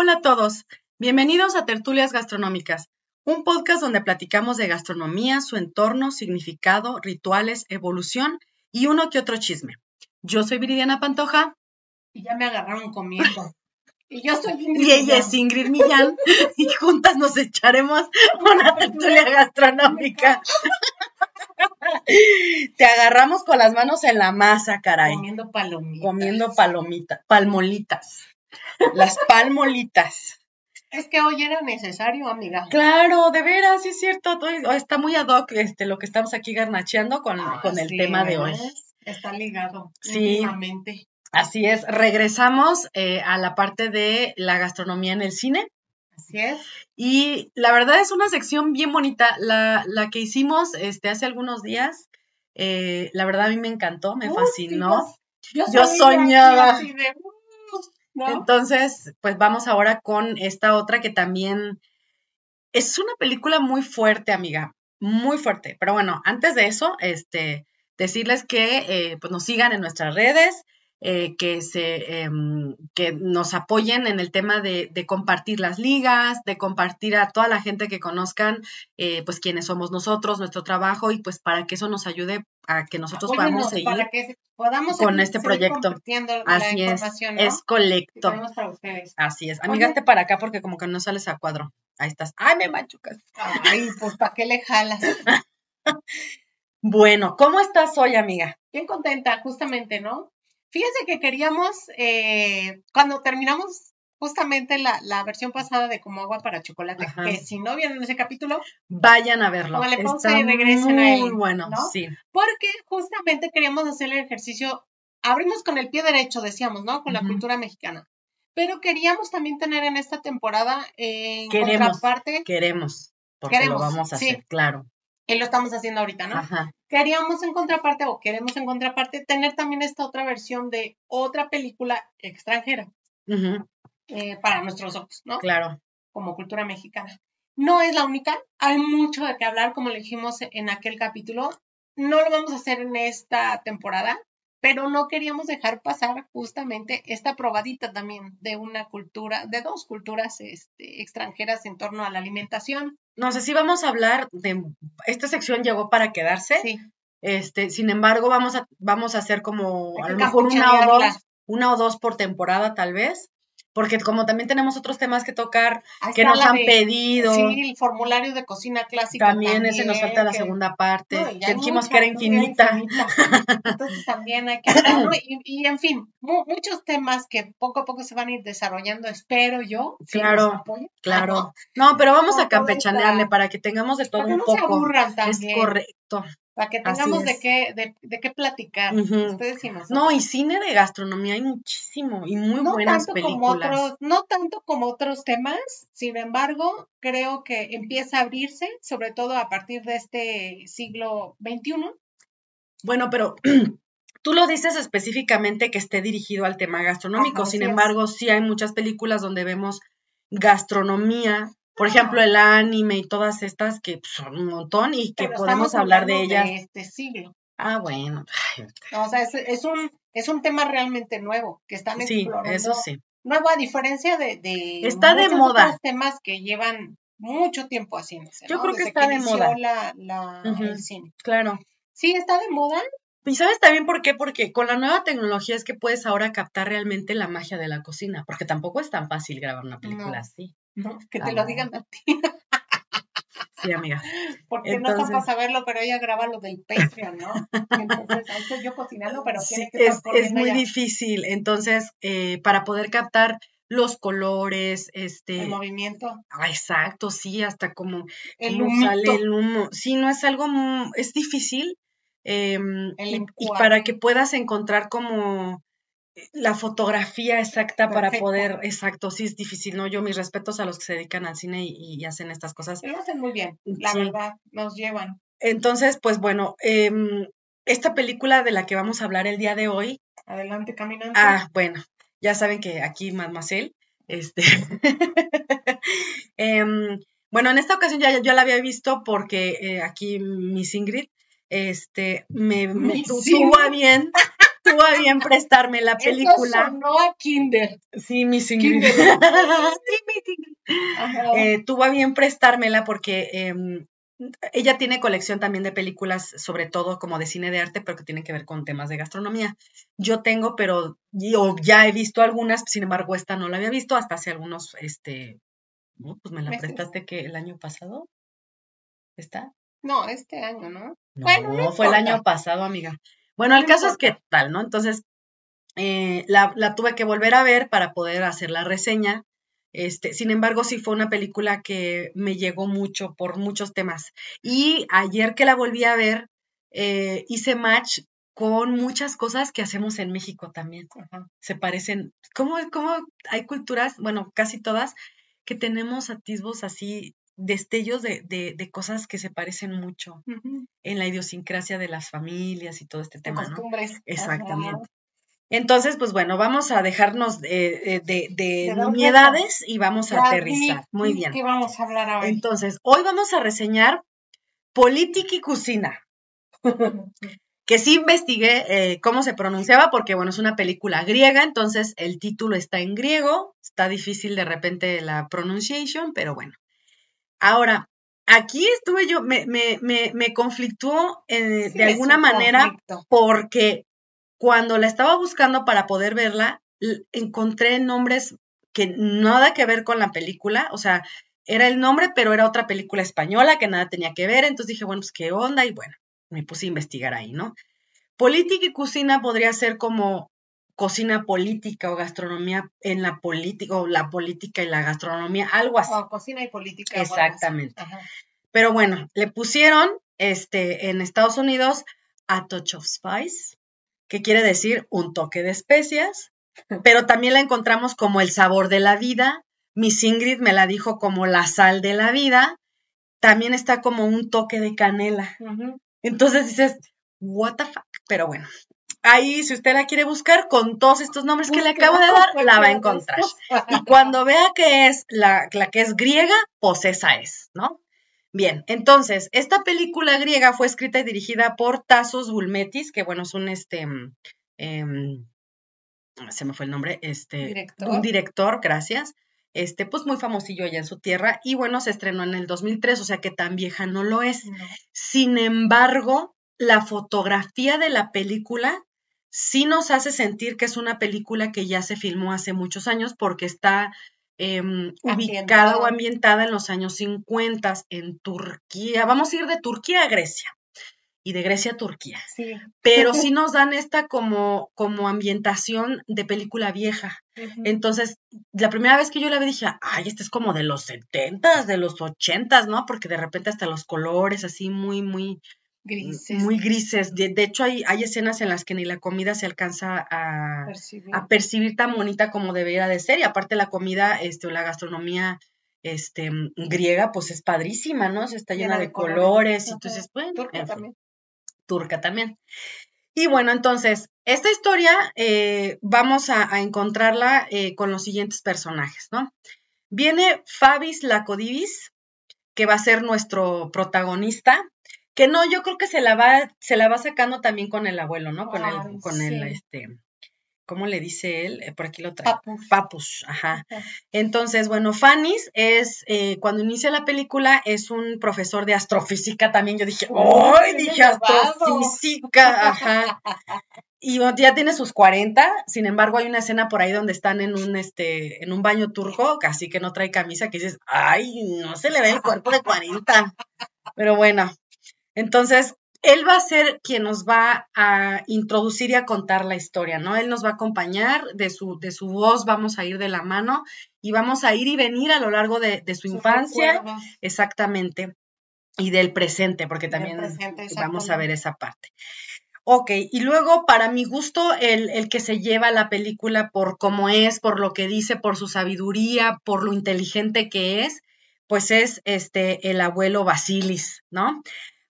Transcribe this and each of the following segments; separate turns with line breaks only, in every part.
Hola a todos, bienvenidos a Tertulias Gastronómicas, un podcast donde platicamos de gastronomía, su entorno, significado, rituales, evolución y uno que otro chisme. Yo soy Viridiana Pantoja.
Y ya me agarraron comiendo. Y yo soy
Ingrid Y ella es Ingrid Millán. y juntas nos echaremos una tertulia gastronómica. Te agarramos con las manos en la masa, caray.
Comiendo palomitas.
Comiendo palomitas, palmolitas. Las palmolitas.
Es que hoy era necesario, amiga.
Claro, de veras, sí es cierto. Está muy ad hoc este, lo que estamos aquí garnacheando con, con el tema de hoy.
Está ligado.
Sí. Así es. Regresamos eh, a la parte de la gastronomía en el cine.
Así es.
Y la verdad es una sección bien bonita. La, la que hicimos este, hace algunos días, eh, la verdad a mí me encantó, me fascinó. yo, soñaba. Entonces, pues vamos ahora con esta otra que también es una película muy fuerte, amiga, muy fuerte. Pero bueno, antes de eso, este, decirles que eh, pues nos sigan en nuestras redes, eh, que, se, em, que nos apoyen en el tema de, compartir las ligas, de compartir a toda la gente que conozcan, eh, pues quiénes somos nosotros, nuestro trabajo y pues para que eso nos ayude a que nosotros podamos seguir con este proyecto. Así es, es colecto. Así es. Amigate para acá porque como que no sales a cuadro. Ahí estás. Ay, me machucas.
Ay, pues ¿para qué le jalas?
bueno, ¿cómo estás hoy, amiga?
Bien contenta, justamente, ¿no? Fíjense que queríamos, eh, cuando terminamos justamente la, la, versión pasada de Como Agua para Chocolate, que si no vieron ese capítulo,
vayan a verlo.
Vale, Está y regresen muy
bueno, sí.
Porque justamente queríamos hacer el ejercicio, abrimos con el pie derecho, decíamos, ¿no? Con la cultura mexicana. Pero queríamos también tener en esta temporada en
queremos,
contraparte.
Queremos, porque lo vamos a hacer, claro.
Y lo estamos haciendo ahorita, ¿no? Ajá queríamos en contraparte o queremos en contraparte tener también esta otra versión de otra película extranjera eh, para nuestros ojos, ¿no?
Claro.
Como cultura mexicana. No es la única, hay mucho de qué hablar, como le dijimos en aquel capítulo. No lo vamos a hacer en esta temporada, pero no queríamos dejar pasar justamente esta probadita también de una cultura, de dos culturas este, extranjeras en torno a la alimentación.
No sé si vamos a hablar de, esta sección llegó para quedarse. Sí. Este, sin embargo, vamos a, vamos a hacer como a lo mejor una o dos, una o dos por temporada tal vez porque como también tenemos otros temas que tocar que nos han pedido.
Sí, el formulario de cocina clásica.
También, ese nos falta la segunda parte, que dijimos que era infinita.
Entonces también hay que... y, en fin, muchos temas que poco a poco se van a ir desarrollando, espero yo.
Claro, claro. No, pero vamos a campechanearle para que tengamos de todo un poco. Se
aburran también.
Es correcto
para que tengamos de qué, de, qué platicar.
No, y cine de gastronomía hay muchísimo y muy buenas películas.
no tanto como otros temas, sin embargo, creo que empieza a abrirse, sobre todo a partir de este siglo XXI.
Bueno, pero tú lo dices específicamente que esté dirigido al tema gastronómico, sin embargo, sí hay muchas películas donde vemos gastronomía por ejemplo, el anime y todas estas que pues, son un montón y que podemos hablar de ellas.
De este siglo.
Ah, bueno.
o sea, es, un, es un tema realmente nuevo que están explorando.
Sí, eso sí.
Nuevo a diferencia de, de
está de moda.
temas que llevan mucho tiempo haciéndose.
Yo creo que está de moda.
La, la, el cine.
Claro.
Sí, está de moda.
¿Y sabes también por qué? Porque con la nueva tecnología es que puedes ahora captar realmente la magia de la cocina, porque tampoco es tan fácil grabar una película así.
Que te lo digan a ti.
Sí, amiga.
Porque no están para saberlo, pero ella graba lo del Patreon, ¿no? Entonces, ahí estoy yo cocinando, pero
sí, es, es muy difícil. Entonces, eh, para poder captar los colores, este...
El movimiento.
Ah, exacto, sí, hasta como,
el humo
sale el humo. Sí, no es algo, es difícil, em, y, para que puedas encontrar como la fotografía exacta para poder, exacto, sí es difícil, ¿no? Yo mis respetos a los que se dedican al cine y, y hacen estas cosas.
Lo hacen muy bien, la
Sí.
verdad, nos llevan.
Entonces, pues bueno, em, esta película de la que vamos a hablar el día de hoy,
Adelante, caminante.
ah, bueno, ya saben que aquí Mademoiselle, este, em, bueno, en esta ocasión ya yo la había visto porque eh, aquí Miss Ingrid, este, me, me a bien, tuvo a bien prestarme la
Eso
película.
sonó a Kinder.
Sí, Ingrid.
Kinder.
Sí.
Ajá.
Eh, tuvo a bien prestármela porque em, ella tiene colección también de películas, sobre todo como de cine de arte, pero que tienen que ver con temas de gastronomía. Yo tengo, pero yo ya he visto algunas, sin embargo, esta no la había visto hasta hace algunos, este, no, pues me la prestaste que el año pasado. ¿Está?
No, este año, ¿no?
No,
Bueno, no
fue el año pasado, amiga. Bueno, el caso es que tal, ¿no? Entonces, eh, la, la tuve que volver a ver para poder hacer la reseña. Este, sin embargo, sí fue una película que me llegó mucho por muchos temas. Y ayer que la volví a ver, eh, hice match con muchas cosas que hacemos en México también.
Ajá.
Se parecen, ¿cómo, cómo hay culturas, bueno, casi todas, que tenemos atisbos así, destellos de, de, de cosas que se parecen mucho en la idiosincrasia de las familias y todo este
De
tema, ¿no?
costumbres.
Exactamente. Entonces, pues bueno, vamos a dejarnos de, eh, de, de
De
nimiedades y vamos a aterrizar. Muy
de
bien.
¿Qué vamos a hablar ahora?
Entonces, hoy vamos a reseñar Política y Cocina, que sí investigué eh, cómo se pronunciaba, porque bueno, es una película griega, entonces el título está en griego, está difícil de repente la pronunciation, pero bueno. Ahora, aquí estuve yo, me, me, me, me conflictuó eh,
Sí,
de alguna
un
manera
conflicto.
porque cuando la estaba buscando para poder verla, encontré nombres que nada que ver con la película, o sea, era el nombre, pero era otra película española que nada tenía que ver, entonces dije, bueno, pues qué onda, y bueno, me puse a investigar ahí, ¿no? Política y cocina podría ser como cocina política o gastronomía en la política, o la política y la gastronomía, algo así.
O cocina y política. así.
Exactamente. Pero bueno, le pusieron este, en Estados Unidos a touch of spice, que quiere decir un toque de especias, pero también la encontramos como el sabor de la vida. Miss Ingrid me la dijo como la sal de la vida. También está como un toque de canela. Entonces dices, what the fuck. Pero bueno, ahí si usted la quiere buscar con todos estos nombres que le acabo de dar, la va a encontrar. Y cuando vea que es la, la que es griega, pues esa es, ¿no? Bien, entonces, esta película griega fue escrita y dirigida por Tassos Bulmetis, que bueno, es un este mm, em, se me fue el nombre, este
Director.
un director, gracias. Este, pues muy famosillo allá en su tierra, y bueno, se estrenó en el 2003, o sea que tan vieja no lo es.
No.
Sin embargo, la fotografía de la película sí nos hace sentir que es una película que ya se filmó hace muchos años porque está em, ubicada o ambientada en los años 50 en Turquía. Vamos a ir de Turquía a Grecia y de Grecia a Turquía.
Sí.
Pero sí nos dan esta como, como ambientación de película vieja. Entonces, la primera vez que yo la vi dije, ay, esta es como de los 70 de los 80 ¿no? Porque de repente hasta los colores así muy, muy,
Grises.
muy grises. De, de hecho, hay, hay escenas en las que ni la comida se alcanza a,
percibir.
a percibir tan bonita como debería de ser. Y aparte la comida, este, o la gastronomía este, griega, pues es padrísima, ¿no? Se está llena,
Llena
de,
de
colores.
colores.
Entonces, bueno,
Turca
en fin
también.
turca también. Y bueno, entonces, esta historia eh, vamos a, a encontrarla eh, con los siguientes personajes, ¿no? Viene Fabis Lacodivis, que va a ser nuestro protagonista, que no, yo creo que se la va, se la va sacando también con el abuelo, ¿no? Con el, con el, este, ¿cómo le dice él? Eh, por aquí lo trae.
Papus.
Papus, ajá. Entonces, bueno, Fannis es, eh, cuando inicia la película, es un profesor de astrofísica también. Yo dije, ¡ay! Dije astrofísica, ajá. Y ya tiene sus 40, sin embargo, hay una escena por ahí donde están en un, este, en un baño turco, casi que no trae camisa, que dices, ¡ay! No se le ve el cuerpo de 40. Pero bueno, entonces, él va a ser quien nos va a introducir y a contar la historia, ¿no? Él nos va a acompañar, de su, de su voz vamos a ir de la mano y vamos a ir y venir a lo largo de, de su infancia, exactamente. y del presente, porque también
presente,
vamos a ver esa parte. Ok, y luego para mi gusto, el, el que se lleva la película por cómo es, por lo que dice, por su sabiduría, por lo inteligente que es, pues es este el abuelo Basilis, ¿no?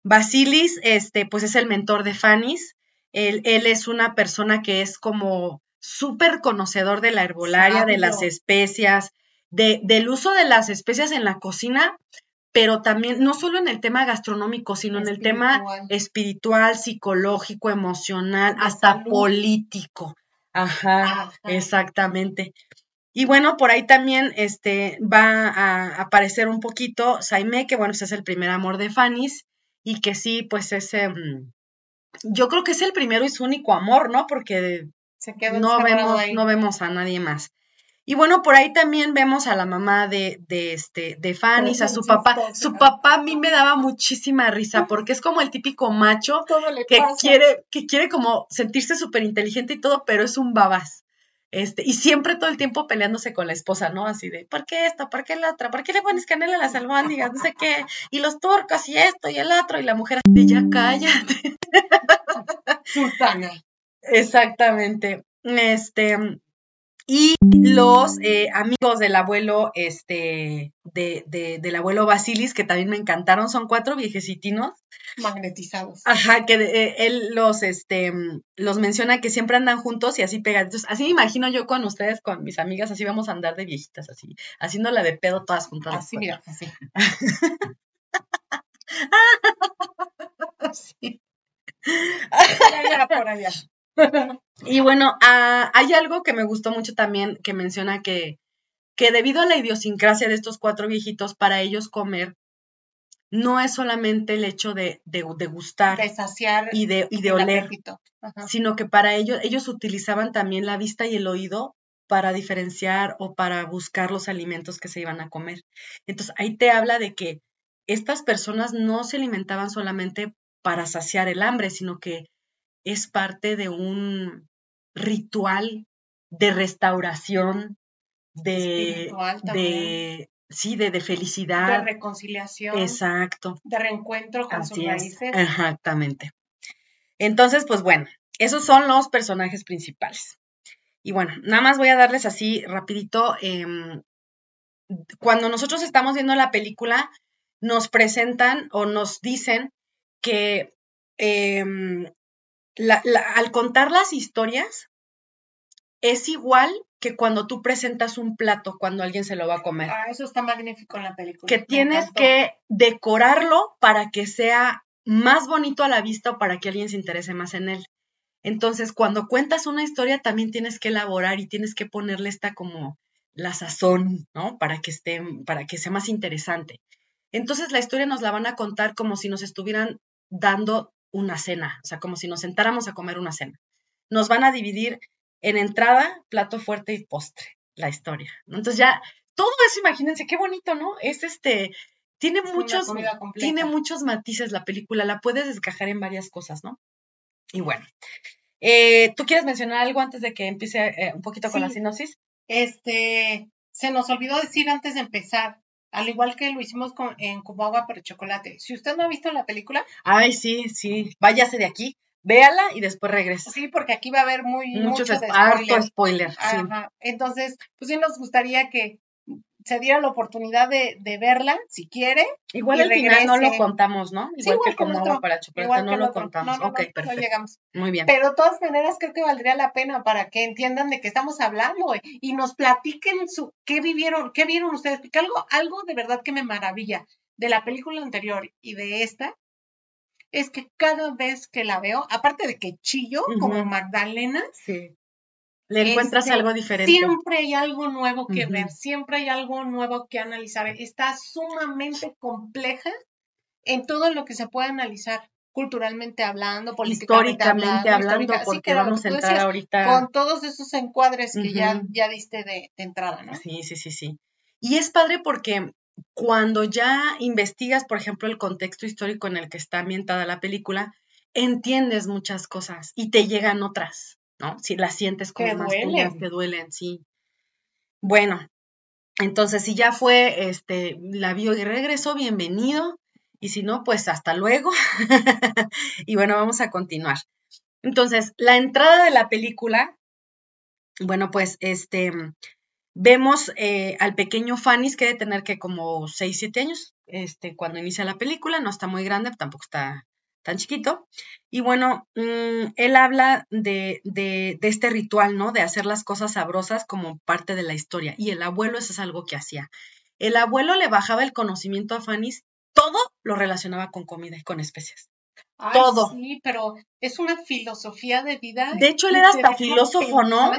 Basilis, este, pues es el mentor de Fanny's. Él, él es una persona que es como súper conocedor de la herbolaria, de las especias, de, del uso de las especias en la cocina, pero también, no solo en el tema gastronómico, sino en el tema
Espiritual.
psicológico, emocional,
De
hasta
salud.
político. Ajá,
Ajá.
exactamente. Y bueno, por ahí también este, va a aparecer un poquito Saime, que bueno, ese es el primer amor de Fanny's, y que sí, pues ese, mm, yo creo que es el primero y su único amor, ¿no? Porque
Se
no vemos,
ahí.
no vemos a nadie más. Y bueno, por ahí también vemos a la mamá de, de este, de Fanny's, a su papá. Su papá a mí me daba muchísima risa porque es como el típico macho que
pasa.
quiere, que quiere como sentirse súper inteligente y todo, pero es un babas. Este, y siempre todo el tiempo peleándose con la esposa, ¿no? Así de, ¿por qué esto? ¿Por qué la otra? ¿Por qué le pones canela a las albóndigas? No sé qué. Y los turcos y esto y el otro. Y la mujer así de, ya cállate.
Sultana.
Exactamente. Este, y los eh, amigos del abuelo, este, de, de- del abuelo Basilis, que también me encantaron, son cuatro viejecitinos.
Magnetizados.
Ajá, que eh, él los, este, los menciona que siempre andan juntos y así pegaditos. Así me imagino yo con ustedes, con mis amigas, así vamos a andar de viejitas, así, haciéndola de pedo todas juntas.
Así, mira, así.
Sí.
Por allá, por allá.
Y bueno, ah, hay algo que me gustó mucho también que menciona que, que debido a la idiosincrasia de estos cuatro viejitos, para ellos comer no es solamente el hecho de, de, de gustar
De saciar
y de, y de oler, sino que para ellos, ellos utilizaban también la vista y el oído para diferenciar o para buscar los alimentos que se iban a comer. Entonces, ahí te habla de que estas personas no se alimentaban solamente para saciar el hambre, sino que es parte de un ritual de restauración, de, de sí, de, de
De
felicidad.
reconciliación.
Exacto.
De reencuentro con sus
es,
raíces.
exactamente. Entonces, pues bueno, esos son los personajes principales. Y bueno, nada más voy a darles así rapidito. em, cuando nosotros estamos viendo la película, nos presentan o nos dicen que em, la- la- al contar las historias es igual que cuando tú presentas un plato cuando alguien se lo va a comer
Ah, eso está magnífico en la película.
que tienes que decorarlo para que sea más bonito a la vista o para que alguien se interese más en él. Entonces, cuando cuentas una historia, también tienes que elaborar y tienes que ponerle esta como la sazón, ¿no? Para que esté, para que sea más interesante. Entonces, la historia nos la van a contar como si nos estuvieran dando una cena, o sea, como si nos sentáramos a comer una cena. Nos van a dividir en entrada, plato fuerte y postre, la historia. ¿no? Entonces ya, todo eso, imagínense, qué bonito, ¿no? Es este, tiene
Es
muchos, tiene muchos matices la película, la puedes desgajar en varias cosas, ¿no? Y bueno, eh, ¿tú quieres mencionar algo antes de que empiece eh, un poquito con la sinopsis?
Este, se nos olvidó decir antes de empezar, al igual que lo hicimos con, en Como Agua para Chocolate. Si usted no ha visto la película,
Ay, sí, sí, váyase de aquí, véala y después regresa.
sí, porque aquí va a haber muy
Muchos
mucho
harto
spoiler.
sí.
Entonces, pues sí nos gustaría que se diera la oportunidad de, de verla, si quiere.
Igual al final no lo contamos, ¿no?
Sí,
Igual, que agua
otro,
para chocolate, no lo contamos.
No, no,
ok,
no,
perfecto.
llegamos.
Muy bien.
Pero de todas maneras creo que valdría la pena para que entiendan de qué estamos hablando y nos platiquen su qué vivieron, qué vieron ustedes, porque algo, algo de verdad que me maravilla de la película anterior y de esta es que cada vez que la veo, aparte de que chillo como. Magdalena,
Sí. Le encuentras
este,
algo diferente.
siempre hay algo nuevo que ver, siempre hay algo nuevo que analizar. Está sumamente compleja en todo lo que se puede analizar culturalmente hablando, políticamente
históricamente hablando,
histórica- sí,
porque vamos a entrar
decías,
ahorita.
con todos esos encuadres que ya, ya diste de, de entrada, ¿no?
Sí, sí, sí, sí. Y es padre porque cuando ya investigas, por ejemplo, el contexto histórico en el que está ambientada la película, entiendes muchas cosas y te llegan otras, ¿no? Si las sientes como
Te
más
duelen.
te duelen, sí. Bueno, entonces si ya fue, este, la vio y regresó, bienvenido. y si no, pues hasta luego. y bueno, vamos a continuar. Entonces, la entrada de la película, bueno, pues este, vemos eh, al pequeño Fanny, que debe tener que como 6, 7 años, este, cuando inicia la película, no está muy grande, tampoco está tan chiquito. Y bueno, mm, él habla de, de, de, este ritual, ¿no? De hacer las cosas sabrosas como parte de la historia. Y el abuelo eso es algo que hacía. El abuelo le bajaba el conocimiento a Fanny, todo lo relacionaba con comida y con especias. todo.
Sí, pero es una filosofía de vida.
De hecho, él era hasta filósofo, ¿no?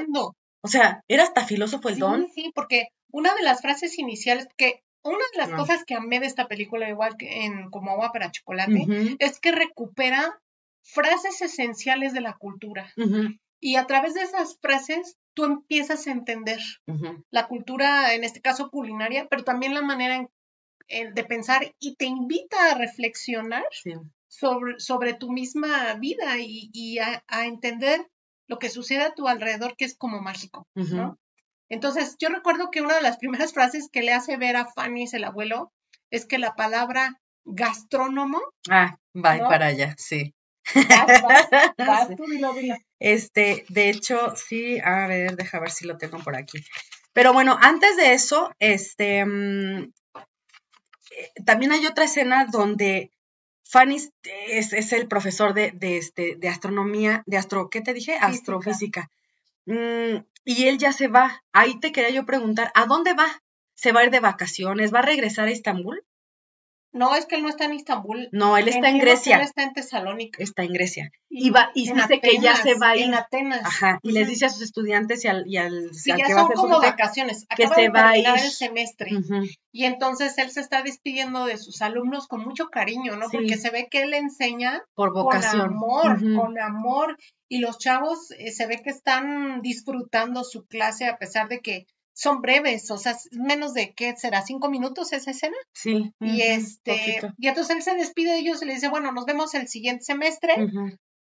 O sea, era hasta filósofo el don.
Sí, porque una de las frases iniciales, que una de las cosas que amé de esta película, igual que en Como agua para chocolate, es que recupera frases esenciales de la cultura. Y a través de esas frases tú empiezas a entender la cultura, en este caso culinaria, pero también la manera de pensar y te invita a reflexionar sobre, sobre, tu misma vida y, a, entender lo que sucede a tu alrededor, que es como mágico, ¿no? Entonces, yo recuerdo que una de las primeras frases que le hace ver a Fanny, el abuelo, es que la palabra gastrónomo.
Ah, va para allá, sí. Este, de hecho, sí, a ver, deja ver si lo tengo por aquí. Pero bueno, antes de eso, este, mm, eh, también hay otra escena donde Fanny es, el profesor de, de, este, de astronomía, de astro, ¿qué te dije? Astrofísica. Mm, y él ya se va. Ahí te quería yo preguntar, ¿a dónde va? ¿Se va a ir de vacaciones? ¿Va a regresar a Estambul?
No, es que él no está en Estambul.
No, él está en Grecia.
Él está en Tesalónica.
Está en Grecia. Y, va, y dice que ya se va a ir.
En Atenas.
Ajá. Y les dice a sus estudiantes y al, y al,
sí, ya son como vacaciones.
que se va a ir.
el semestre. Y entonces él se está despidiendo de sus alumnos con mucho cariño, ¿no? Porque se ve que él enseña
por vocación.
Con amor, con amor. Y los chavos eh, se ve que están disfrutando su clase a pesar de que son breves, o sea, menos de qué será, cinco minutos esa escena.
Sí.
Y este, y entonces él se despide de ellos y le dice, bueno, nos vemos el siguiente semestre.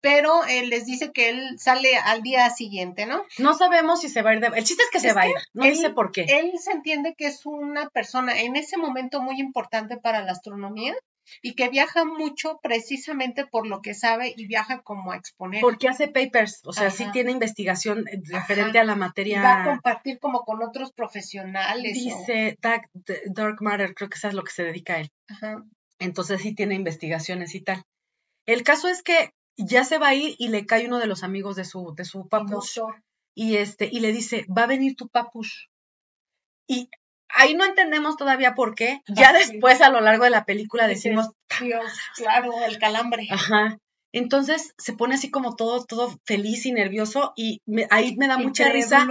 Pero él les dice que él sale al día siguiente, ¿no?
No sabemos si se va a ir de... El chiste es que se va a ir, no dice por qué.
Él se entiende que es una persona en ese momento muy importante para la astronomía y que viaja mucho precisamente por lo que sabe y viaja como a exponer.
Porque hace papers, o sea, sí tiene investigación eh, referente a la materia.
va a compartir como con otros profesionales.
Dice Dark, Matter, creo que eso es lo que se dedica a él. Ajá. Entonces sí tiene investigaciones y tal. El caso es que ya se va a ir y le cae uno de los amigos de su, de su papush. Y este, y le dice, va a venir tu papush. Y ahí no entendemos todavía por qué. Ya después, a lo largo de la película, decimos.
Dios, claro, el calambre.
Ajá. Entonces se pone así como todo, todo feliz y nervioso, y ahí me da mucha risa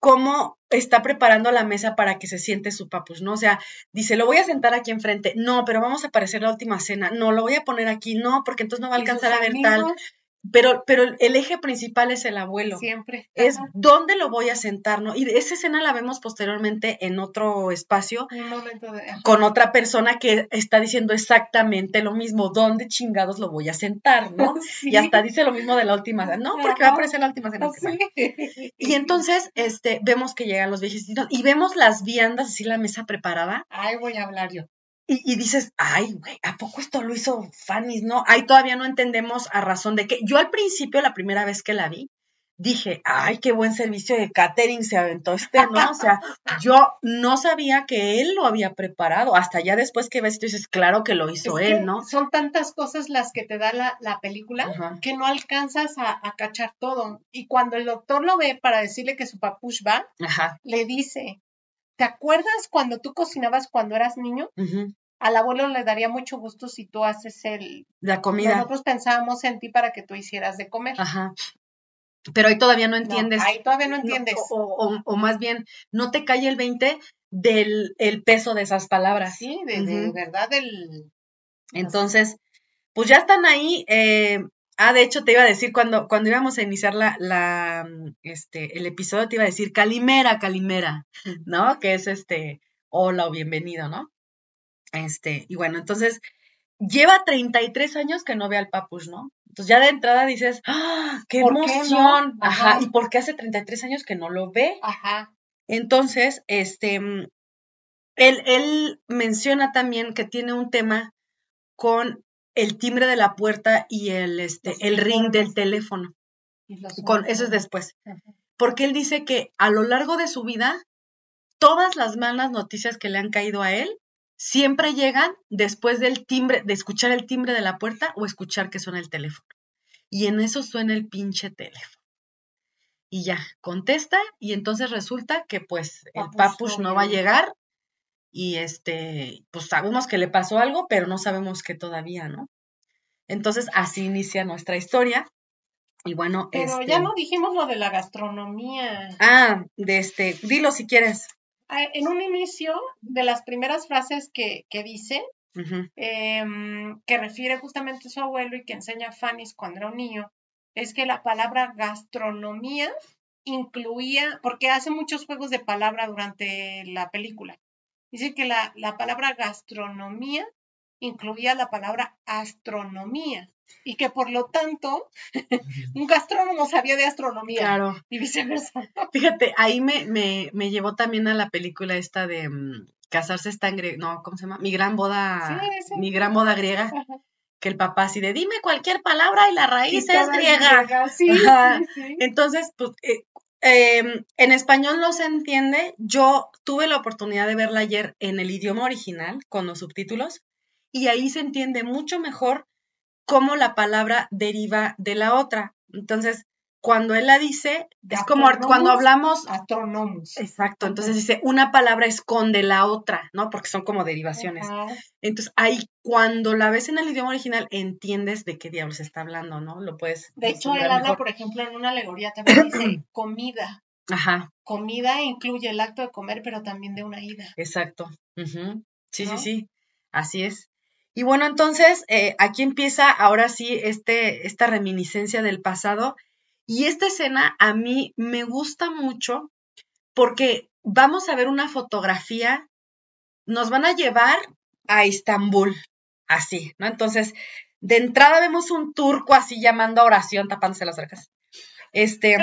cómo está preparando la mesa para que se siente su papus, ¿no? O sea, dice, lo voy a sentar aquí enfrente, no, pero vamos a aparecer la última cena, no, lo voy a poner aquí, no, porque entonces no va a alcanzar a ver tal pero, pero el eje principal es el abuelo.
Siempre.
Es dónde lo voy a sentar, ¿no? Y esa escena la vemos posteriormente en otro espacio.
Un momento de...
Con otra persona que está diciendo exactamente lo mismo, ¿dónde chingados lo voy a sentar, no? Y hasta dice lo mismo de la última, no, porque va a aparecer la última cena. Y entonces, este, vemos que llegan los viejitos y vemos las viandas, así la mesa preparada.
Ay, voy a hablar yo.
Y, dices, ay, güey, ¿a poco esto lo hizo Fanny? No, ahí todavía no entendemos a razón de que. Yo al principio, la primera vez que la vi, dije, ay, qué buen servicio de catering se aventó este, ¿no? O sea, yo no sabía que él lo había preparado. Hasta ya después que ves, tú dices, claro que lo hizo él, ¿no?
Son tantas cosas las que te da la, la película que no alcanzas a, a, cachar todo. Y cuando el doctor lo ve para decirle que su papush va, le dice, ¿Te acuerdas cuando tú cocinabas cuando eras niño? Al abuelo le daría mucho gusto si tú haces el...
La comida.
Nosotros pensábamos en ti para que tú hicieras de comer.
Ajá. Pero ahí todavía no entiendes.
ahí todavía no entiendes.
o, más bien, no te cae el 20 del el peso de esas palabras.
Sí, de, verdad el...
Entonces, pues ya están ahí. Eh, Ah, de hecho te iba a decir, cuando, cuando íbamos a iniciar la, la, este, el episodio, te iba a decir Calimera, Calimera, ¿no? Que es este, hola o bienvenido, ¿no? Este, y bueno, entonces, lleva 33 años que no ve al Papus, ¿no? Entonces ya de entrada dices, ¡ah! ¡Qué emoción! Ajá. ¿Y por qué hace 33 años que no lo ve?
Ajá.
Entonces, este, él, él menciona también que tiene un tema con el timbre de la puerta y el, este, el ring del teléfono. Con, eso es después. Porque él dice que a lo largo de su vida, todas las malas noticias que le han caído a él siempre llegan después del timbre, de escuchar el timbre de la puerta o escuchar que suena el teléfono. Y en eso suena el pinche teléfono. Y ya, contesta y entonces resulta que pues el papush no va a llegar y este, pues sabemos que le pasó algo, pero no sabemos que todavía, ¿no? Entonces así inicia nuestra historia. Y bueno,
pero ya este no dijimos lo de la gastronomía.
Ah, de este, dilo si quieres.
En un inicio de las primeras frases que, que dice, em, que refiere justamente a su abuelo y que enseña a Fanny cuando era un niño, es que la palabra gastronomía incluía, porque hace muchos juegos de palabra durante la película. Dice que la, la palabra gastronomía incluía la palabra astronomía y que por lo tanto un gastrónomo sabía de astronomía.
Claro.
Y viceversa.
Fíjate, ahí me, me, me llevó también a la película esta de mm, Casarse está en griego, no, ¿cómo se llama? Mi gran boda, mi gran boda griega. Que el papá así de dime cualquier palabra y la raíz es griega. Sí, sí, Entonces, pues, eh, Em, en español no se entiende. Yo tuve la oportunidad de verla ayer en el idioma original, con los subtítulos, y ahí se entiende mucho mejor cómo la palabra deriva de la otra. Entonces, cuando él la dice, es como cuando hablamos...
Astrónomos.
Exacto, entonces dice, una palabra esconde la otra, ¿no? Porque son como derivaciones. Entonces, ahí cuando la ves en el idioma original, entiendes de qué diablos está hablando, ¿no? Lo puedes...
De hecho, él habla, por ejemplo, en una alegoría también dice comida.
Ajá.
Comida incluye el acto de comer, pero también de una ida.
Exacto. Sí, sí, sí. Así es. Y bueno, entonces, eh, aquí empieza ahora sí este, esta reminiscencia del pasado y esta escena a mí me gusta mucho porque vamos a ver una fotografía, nos van a llevar a Estambul, así, ¿no? Entonces, de entrada vemos un turco así llamando a oración, tapándose las orejas. Este,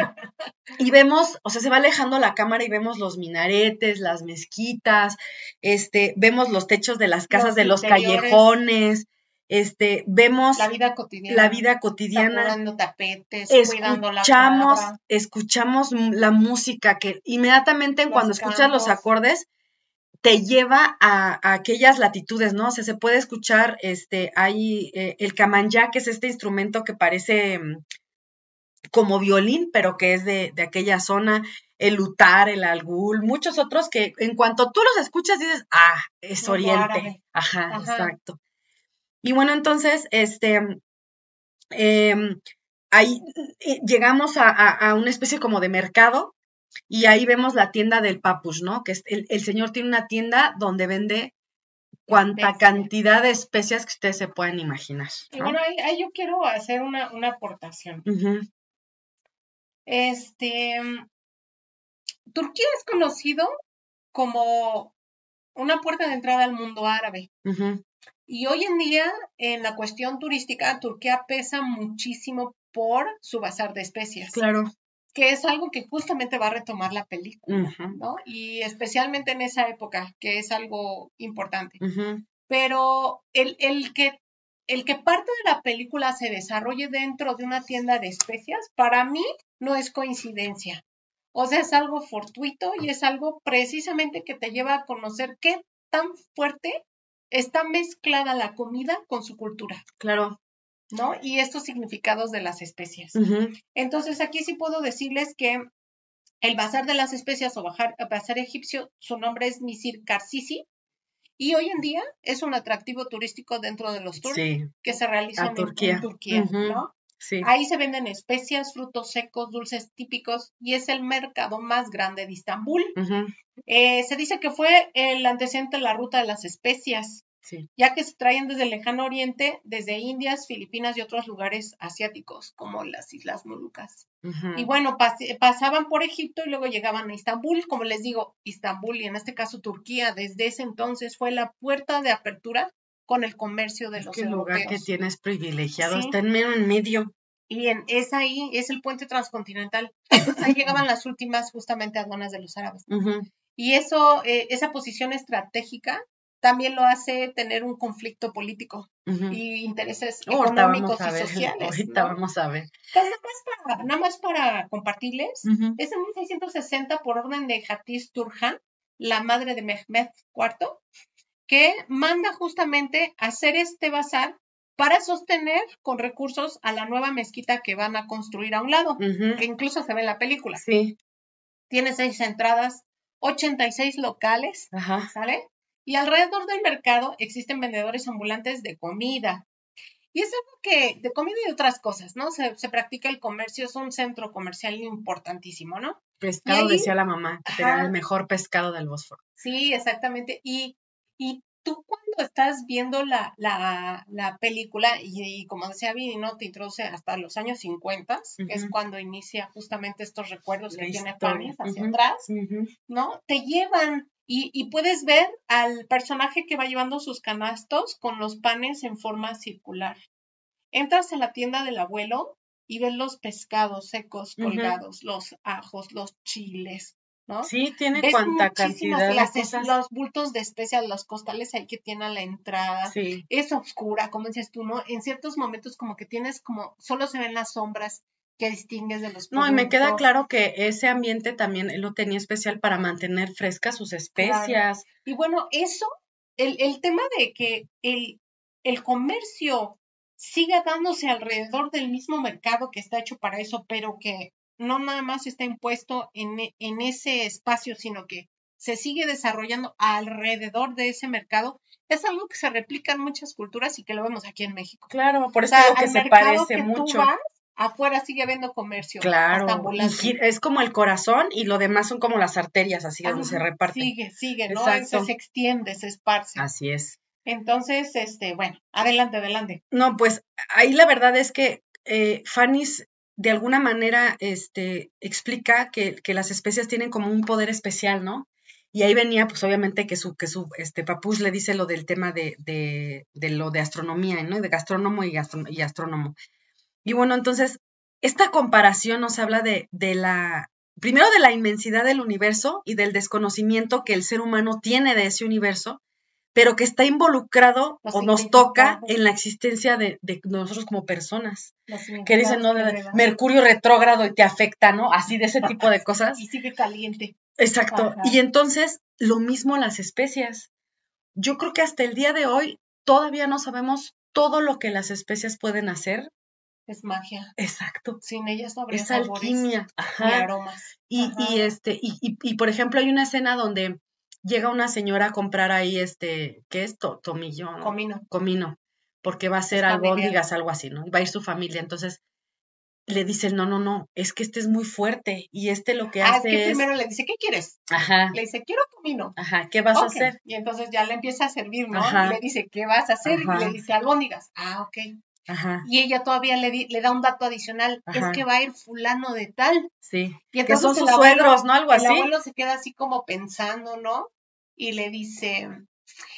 y vemos, o sea, se va alejando la cámara y vemos los minaretes, las mezquitas, este, vemos los techos de las casas de los callejones, este, vemos
la vida cotidiana,
la vida cotidiana
tapetes,
escuchamos, escuchamos la música que inmediatamente cuando escuchas los acordes te lleva a, aquellas latitudes, ¿no? O sea, se puede escuchar, este, hay eh, el camanyá, que es este instrumento que parece mm, como violín, pero que es de, de, aquella zona, el lutar, el algul, muchos otros que en cuanto tú los escuchas dices, ah, es oriente. Ajá, exacto. Y bueno, entonces, este, em, ahí eh, llegamos a, una especie como de mercado y ahí vemos la tienda del Papus, ¿no? Que es, el, señor tiene una tienda donde vende cuanta cantidad de especias que ustedes se puedan imaginar.
Y bueno, ahí, yo quiero hacer una, una aportación. Este, Turquía es conocido como una puerta de entrada al mundo árabe. Y hoy en día, en la cuestión turística, Turquía pesa muchísimo por su bazar de especias.
Claro.
Que es algo que justamente va a retomar la película, ¿no? Y especialmente en esa época, que es algo importante. Pero el, el, que, el que parte de la película se desarrolle dentro de una tienda de especias, para mí no es coincidencia. O sea, es algo fortuito y es algo precisamente que te lleva a conocer qué tan fuerte está mezclada la comida con su cultura.
Claro.
¿No? Y estos significados de las especias. Entonces, aquí sí puedo decirles que el Bazar de las Especias o Bazar Egipcio, su nombre es Misir Karsisi, y hoy en día es un atractivo turístico dentro de los tours que se realizan en Turquía, ¿no? Ahí se venden especias, frutos secos, dulces típicos y es el mercado más grande de Istambul. Eh, se dice que fue el antecedente de la ruta de las especias, ya que se traían desde el lejano oriente, desde Indias, Filipinas y otros lugares asiáticos, como las Islas Molucas. Y bueno, pasaban por Egipto y luego llegaban a Istambul. Como les digo, Istambul y en este caso Turquía, desde ese entonces fue la puerta de apertura con el comercio de los
qué lugar que tienes privilegiado, está en medio.
Y bien, es ahí, es el puente transcontinental. ahí llegaban las últimas justamente aduanas de los árabes. Y eso, eh, esa posición estratégica también lo hace tener un conflicto político y intereses
Oh,
económicos y
ver,
sociales.
ahorita
¿no?
vamos a ver.
Pues nada, más para, nada más para compartirles, es en 1660 por orden de Hatice Turhan, la madre de Mehmed IV, que manda justamente hacer este bazar para sostener con recursos a la nueva mezquita que van a construir a un lado, que incluso se ve en la película.
Sí,
Tiene seis entradas, 86 locales,
ajá.
¿sale? Y alrededor del mercado existen vendedores ambulantes de comida. Y es algo que, de comida y otras cosas, ¿no? Se, se practica el comercio, es un centro comercial importantísimo, ¿no?
Pescado,
ahí-
decía la mamá, que era el mejor pescado del Bósforo.
Sí, exactamente. Y, y tú cuando estás viendo la, la, la película, y, y como decía Vini, ¿no? Te introduce hasta los años 50, que es cuando inicia justamente estos recuerdos
La
que tiene. Fanny hacia atrás. ¿no? Te llevan y, y puedes ver al personaje que va llevando sus canastos con los panes en forma circular. Entras a la tienda del abuelo y ves los pescados secos colgados, los ajos, los chiles, ¿no?
Sí, tiene
Ves
cuanta cantidad de cosas.
los bultos de especias, los costales ahí que tiene a la entrada.
Sí,
Es oscura, como dices tú, ¿no? En ciertos momentos como que tienes como, solo se ven las sombras que distingues de los
no, y me queda claro que ese ambiente también lo tenía especial para mantener frescas sus especias.
Y bueno, eso, el, el tema de que el, el comercio siga dándose alrededor del mismo mercado que está hecho para eso, pero que no nada más está impuesto en, e- en ese espacio, sino que se sigue desarrollando alrededor de ese mercado, es algo que se replica en muchas culturas y que lo vemos aquí en México.
Claro, por
O
eso
sea,
digo que se parece
que tú
mucho.
vas, afuera sigue habiendo comercio.
Claro, y es como el corazón y lo demás son como las arterias, así donde se
Ajá,
reparten.
Sigue, sigue, ¿no? Eso se extiende, se esparce.
Así es.
Entonces, este, bueno, adelante, adelante.
No, pues ahí la verdad es que eh, Fanny's de alguna manera este, explica que, que las especias tienen como un poder especial, ¿no? Y ahí venía, pues obviamente que su, que su este, papush le dice lo del tema de, de, lo de astronomía, ¿no? De gastrónomo y, y astrónomo. Y bueno, entonces, esta comparación nos habla de, de la, primero de la inmensidad del universo y del desconocimiento que el ser humano tiene de ese universo, pero que está involucrado o nos toca en la existencia de, de nosotros como personas. Que dicen, ¿no? De-. Mercurio retrógrado y te afecta, ¿no? Así de ese tipo de cosas.
Y sigue caliente.
Exacto.
Ajá.
Y entonces, lo mismo las especias. Yo creo que hasta el día de hoy todavía no sabemos todo lo que las especias pueden hacer.
Es magia.
Exacto.
Sin ellas no habría
Es alquimia. Ajá.
aromas.
Y,
Ajá.
y este, y, y, y, por ejemplo, hay una escena donde llega una señora a comprar ahí este, ¿qué es? To- tomillo, ¿no?
Comino.
comino, porque va a ser albóndigas, algo así, ¿no? Va a ir su familia. Entonces le dicen, no, no, no, es que este es muy fuerte y este lo que
Ah, es
hace
que
es,
primero le dice, ¿qué quieres?
ajá,
Le dice, quiero comino.
ajá, ¿qué vas a hacer?
Y entonces ya le empieza a servir, ¿no? Y le dice, ¿qué vas a hacer?
Ajá.
Y le dice, albóndigas. Ah, ok.
Ajá,
Y ella todavía le, di- le da un dato adicional.
Ajá.
Es que va a ir fulano de tal.
sí.
Y
Que son
el
sus
abuelo-
suegros, ¿no? Algo
El
así.
abuelo se queda así como pensando, ¿no? Y le dice,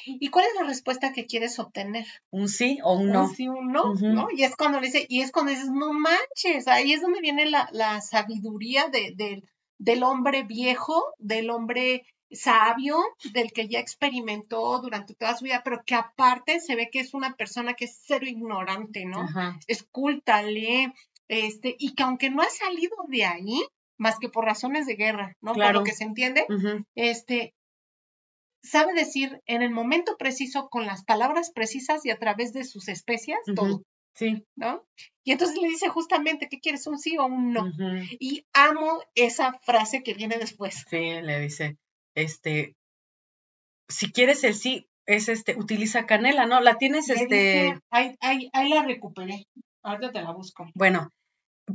¿y cuál es la respuesta que quieres obtener?
Un sí o un no.
Un sí, un no. ¿no? Y es cuando le dice, y es cuando dices, no manches, ahí es donde viene la, la sabiduría de, de- del hombre viejo, del hombre sabio, del que ya experimentó durante toda su vida, pero que aparte se ve que es una persona que es cero ignorante, ¿no?
Ajá,
es culta, lee, este, y que aunque no ha salido de ahí, más que por razones de guerra, ¿no? Por
Claro.
lo que se entiende, este, sabe decir en el momento preciso, con las palabras precisas y a través de sus especias, todo,
sí.
¿no? Y entonces le dice justamente, ¿qué quieres? ¿Un sí o un no? Y amo esa frase que viene después.
Sí, le dice, este, si quieres el sí, es este, utiliza canela, ¿no? La tienes, este,
ahí, ahí, ahí la recuperé. Ahorita te la busco.
bueno,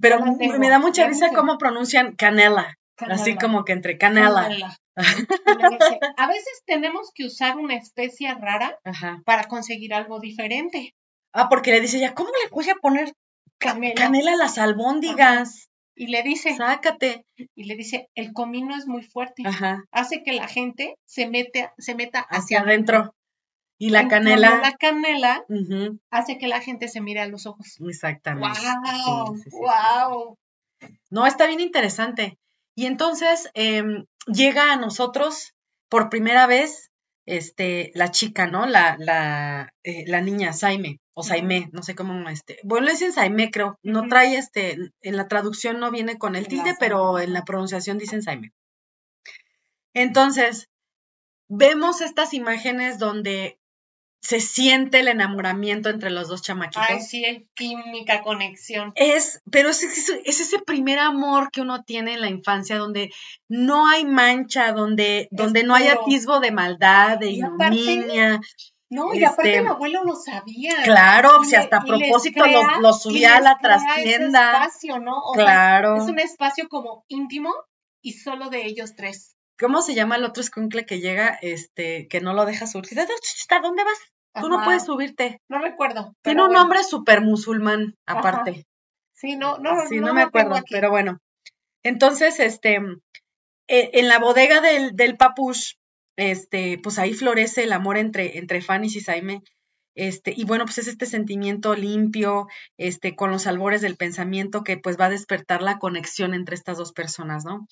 pero
tengo,
me da mucha risa cómo pronuncian canela, así como que entre canela.
Canela. A veces tenemos que usar una especia rara
Ajá.
para conseguir algo diferente.
Ah, porque le dice ya, ¿cómo le voy a poner ca-
Canela.
canela a las albóndigas?
Y le dice,
Sácate.
y le dice, el comino es muy fuerte.
Ajá.
Hace que la gente se mete, se meta
Hacia adentro. Y la canela.
La canela hace que la gente se mire a los ojos.
Exactamente.
¡Wow!
Sí, sí, sí, sí.
¡Wow!
No, está bien interesante. Y entonces em, llega a nosotros por primera vez este, la chica, ¿no? La, la, eh, la niña, Saime, o Saime, no sé cómo, este, bueno, le dicen Saime, creo, no trae, este, en la traducción no viene con el tilde, pero en la pronunciación dicen Saime. Entonces, vemos estas imágenes donde se siente el enamoramiento entre los dos chamaquitos.
Ay, sí, hay química, conexión.
Es, pero es, es, ese primer amor que uno tiene en la infancia, donde no hay mancha, donde, donde no hay atisbo de maldad, de ignominia.
No, y aparte este, el abuelo lo sabía.
Claro, si hasta a propósito lo, subía a la trastienda.
espacio, ¿no?
claro.
es un espacio como íntimo y solo de ellos tres.
¿Cómo se llama el otro escuincle que llega, este, que no lo deja subir? ¿Dónde vas? Tú no puedes subirte.
No recuerdo.
Tiene un nombre súper musulmán, aparte.
Sí, no, no,
sí, no, me acuerdo, pero bueno. Entonces, este, e, en la bodega del, del papush, este, pues ahí florece el amor entre, entre Fanny y Saime. Este, y bueno, pues es este sentimiento limpio, este, con los albores del pensamiento que pues va a despertar la conexión entre estas dos personas, ¿no?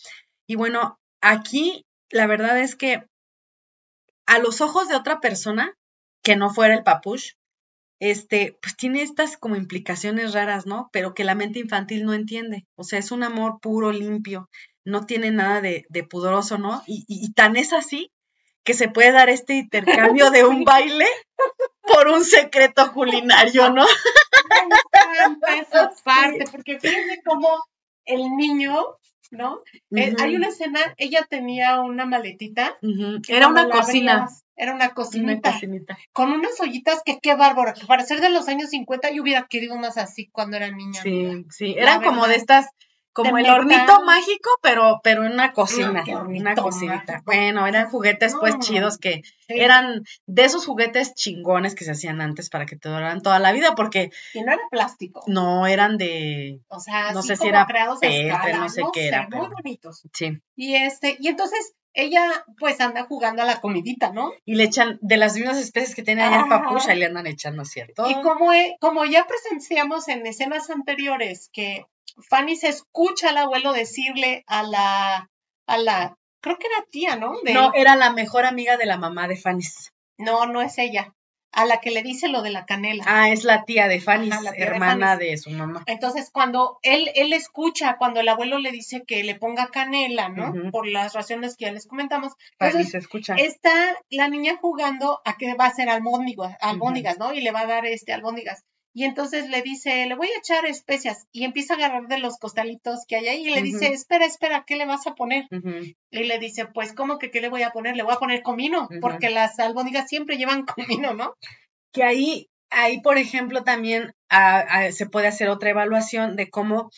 Y bueno, aquí la verdad es que a los ojos de otra persona, que no fuera el papush, este, pues tiene estas como implicaciones raras, ¿no? Pero que la mente infantil no entiende. O sea, es un amor puro, limpio, no tiene nada de, de pudoroso, ¿no? Y, y, tan es así que se puede dar este intercambio de un baile por un secreto culinario, ¿no?
Me encanta esa parte, porque fíjense cómo el niño ¿no? Eh, hay una escena, ella tenía una maletita.
Era una cocina.
era una cocinita. Con unas ollitas que qué bárbaro. Que para ser de los años 50 yo hubiera querido unas así cuando era niña.
Sí, sí. Eran como de estas como el hornito mágico, pero, pero en una cocina, una cocinita. Bueno, eran juguetes pues chidos que eran de esos juguetes chingones que se hacían antes para que te duraran toda la vida, porque...
Y no era plástico.
No, eran de...
O sea, no sé si era creados no sé qué era. Muy bonitos.
Sí.
Y este, y entonces ella pues anda jugando a la comidita, ¿no?
Y le echan de las mismas especies que tiene allá el papucha y le andan echando, ¿cierto?
Y como, como ya presenciamos en escenas anteriores que Fanny se escucha al abuelo decirle a la, a la, creo que era tía, ¿no?
no, era la mejor amiga de la mamá de Fanny.
No, no es ella. A la que le dice lo de la canela.
Ah, es la tía de Fanny, hermana de, su mamá.
Entonces, cuando él, él escucha, cuando el abuelo le dice que le ponga canela, ¿no? Por las razones que ya les comentamos.
Fanny se escucha.
Está la niña jugando a que va a hacer albóndigas, albóndigas ¿no? Y le va a dar este albóndigas y entonces le dice, le voy a echar especias y empieza a agarrar de los costalitos que hay ahí y le dice, espera, espera, ¿qué le vas a poner? Y le dice, pues, ¿cómo que qué le voy a poner? Le voy a poner comino, porque las albóndigas siempre llevan comino, ¿no?
Que ahí, ahí por ejemplo, también se puede hacer otra evaluación de cómo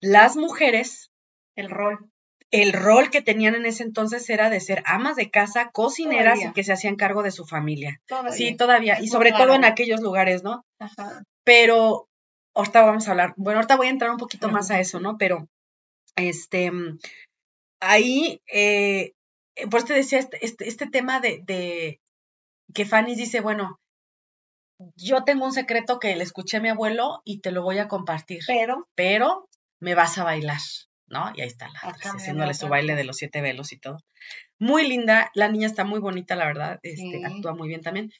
las mujeres,
el rol,
el rol que tenían en ese entonces era de ser amas de casa, cocineras y que se hacían cargo de su familia. Sí, todavía. y sobre todo en aquellos lugares, ¿no? Ajá. Pero ahorita vamos a hablar, bueno, ahorita voy a entrar un poquito más a eso, ¿no? Pero, este, ahí, eh, por te decía este, este, este tema de, de que Fanny dice, bueno, yo tengo un secreto que le escuché a mi abuelo y te lo voy a compartir.
Pero,
pero me vas a bailar. ¿No? Y ahí está la haciéndole su baile de los siete velos y todo. Muy linda, la niña está muy bonita, la verdad, este, actúa muy bien también.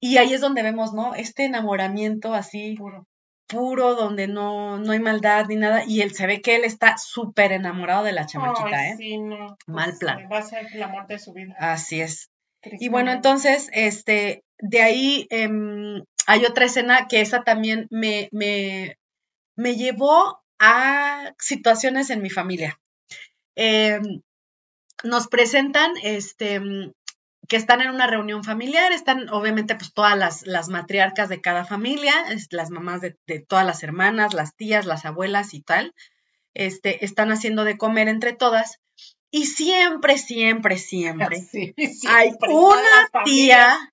Y ahí es donde vemos, ¿no? Este enamoramiento así puro, puro donde no, no hay maldad ni nada. Y él se ve que él está súper enamorado de la chamaquita, ¿eh?
Sí, no.
Mal pues, plan.
Va a ser el amor de su vida.
Así es. Y bueno, entonces, este, de ahí em, hay otra escena que esa también me, me, me llevó a situaciones en mi familia. Em, nos presentan este, que están en una reunión familiar, están obviamente pues todas las, las matriarcas de cada familia, las mamás de, todas las hermanas, las tías, las abuelas y tal, este, están haciendo de comer entre todas. Y siempre, siempre, siempre, hay una tía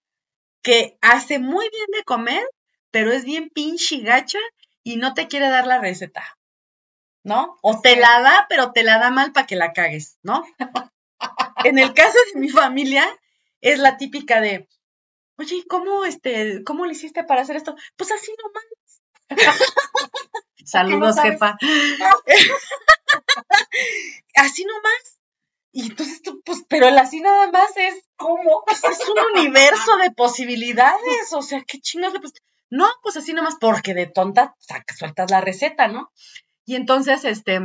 que hace muy bien de comer, pero es bien pinche gacha y no te quiere dar la receta. ¿No? O te la da, pero te la da mal para que la cagues, ¿no? en el caso de mi familia, es la típica de, oye, ¿cómo, este, ¿cómo le hiciste para hacer esto? Pues así nomás. Saludos, jefa. así nomás. Y entonces tú, pues, pero el así nada más es como, pues, es un universo de posibilidades, o sea, qué chingas le pues, no, pues así nada más porque de tonta saca, sueltas la receta, ¿no? Y entonces, este,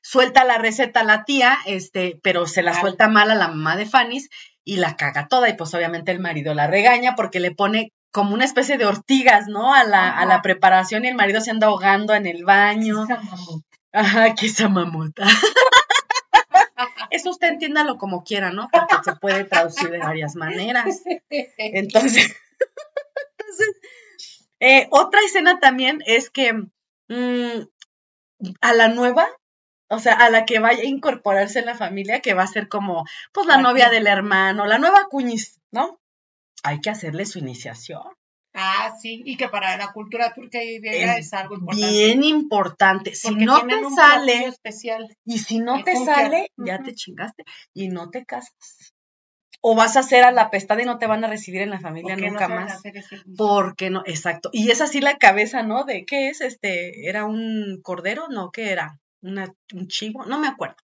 suelta la receta la tía, este, pero se la suelta mal a la mamá de Fanny y la caga toda y pues obviamente el marido la regaña porque le pone como una especie de ortigas, ¿no? A la, a la preparación y el marido se anda ahogando en el baño. Ajá, que esa mamota. Eso usted entiéndalo como quiera, ¿no? Porque se puede traducir de varias maneras. Entonces, entonces eh, otra escena también es que mm, a la nueva, o sea, a la que vaya a incorporarse en la familia, que va a ser como, pues, la, novia del hermano, la nueva cuñiz, ¿no? Hay que hacerle su iniciación.
Ah, sí, y que para la cultura turca y griega es, algo importante.
Bien importante. Si no te sale, especial. y si no te sale, ya te chingaste y no te casas. O vas a hacer a la pestada y no te van a recibir en la familia nunca más. Porque no, exacto. Y es así la cabeza, ¿no? De qué es este, era un cordero, no, ¿qué era? Una, un chivo, no me acuerdo.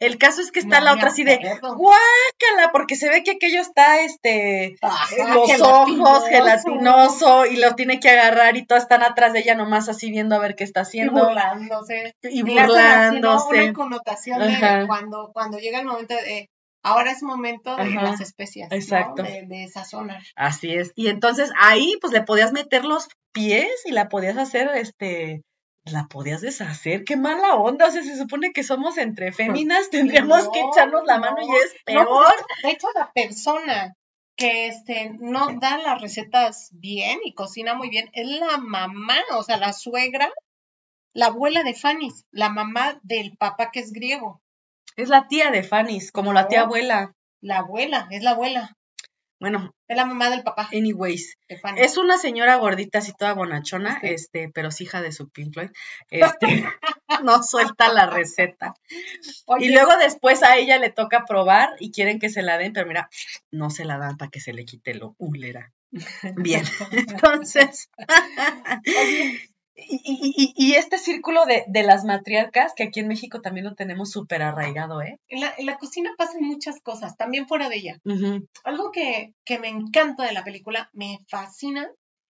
El caso es que está la otra así de guácala, porque se ve que aquello está, este, los ojos gelatinoso y lo tiene que agarrar y todas están atrás de ella nomás así viendo a ver qué está haciendo.
Y burlándose.
Y burlándose.
Una connotación de cuando, cuando llega el momento de, ahora es momento de las especias, Exacto. De, de sazonar.
Así es. Y entonces ahí pues le podías meter los pies y la podías hacer, este, la podías deshacer, qué mala onda, o sea, se supone que somos entre féminas, tendríamos que echarnos la mano y es peor.
de hecho, la persona que este no da las recetas bien y cocina muy bien es la mamá, o sea, la suegra, la abuela de Fanny, la mamá del papá que es griego.
Es la tía de Fanny, como la tía abuela.
La abuela, es la abuela.
Bueno.
Es la mamá del papá.
Anyways. Es una señora gordita, así toda bonachona, este, pero es hija de su Pink Floyd. Este, no suelta la receta. Y luego después a ella le toca probar y quieren que se la den, pero mira, no se la dan para que se le quite lo ulera. Bien, entonces, y, y, este círculo de, de, las matriarcas, que aquí en México también lo tenemos súper arraigado, ¿eh?
En la, en la, cocina pasan muchas cosas, también fuera de ella. Algo que, que me encanta de la película, me fascina,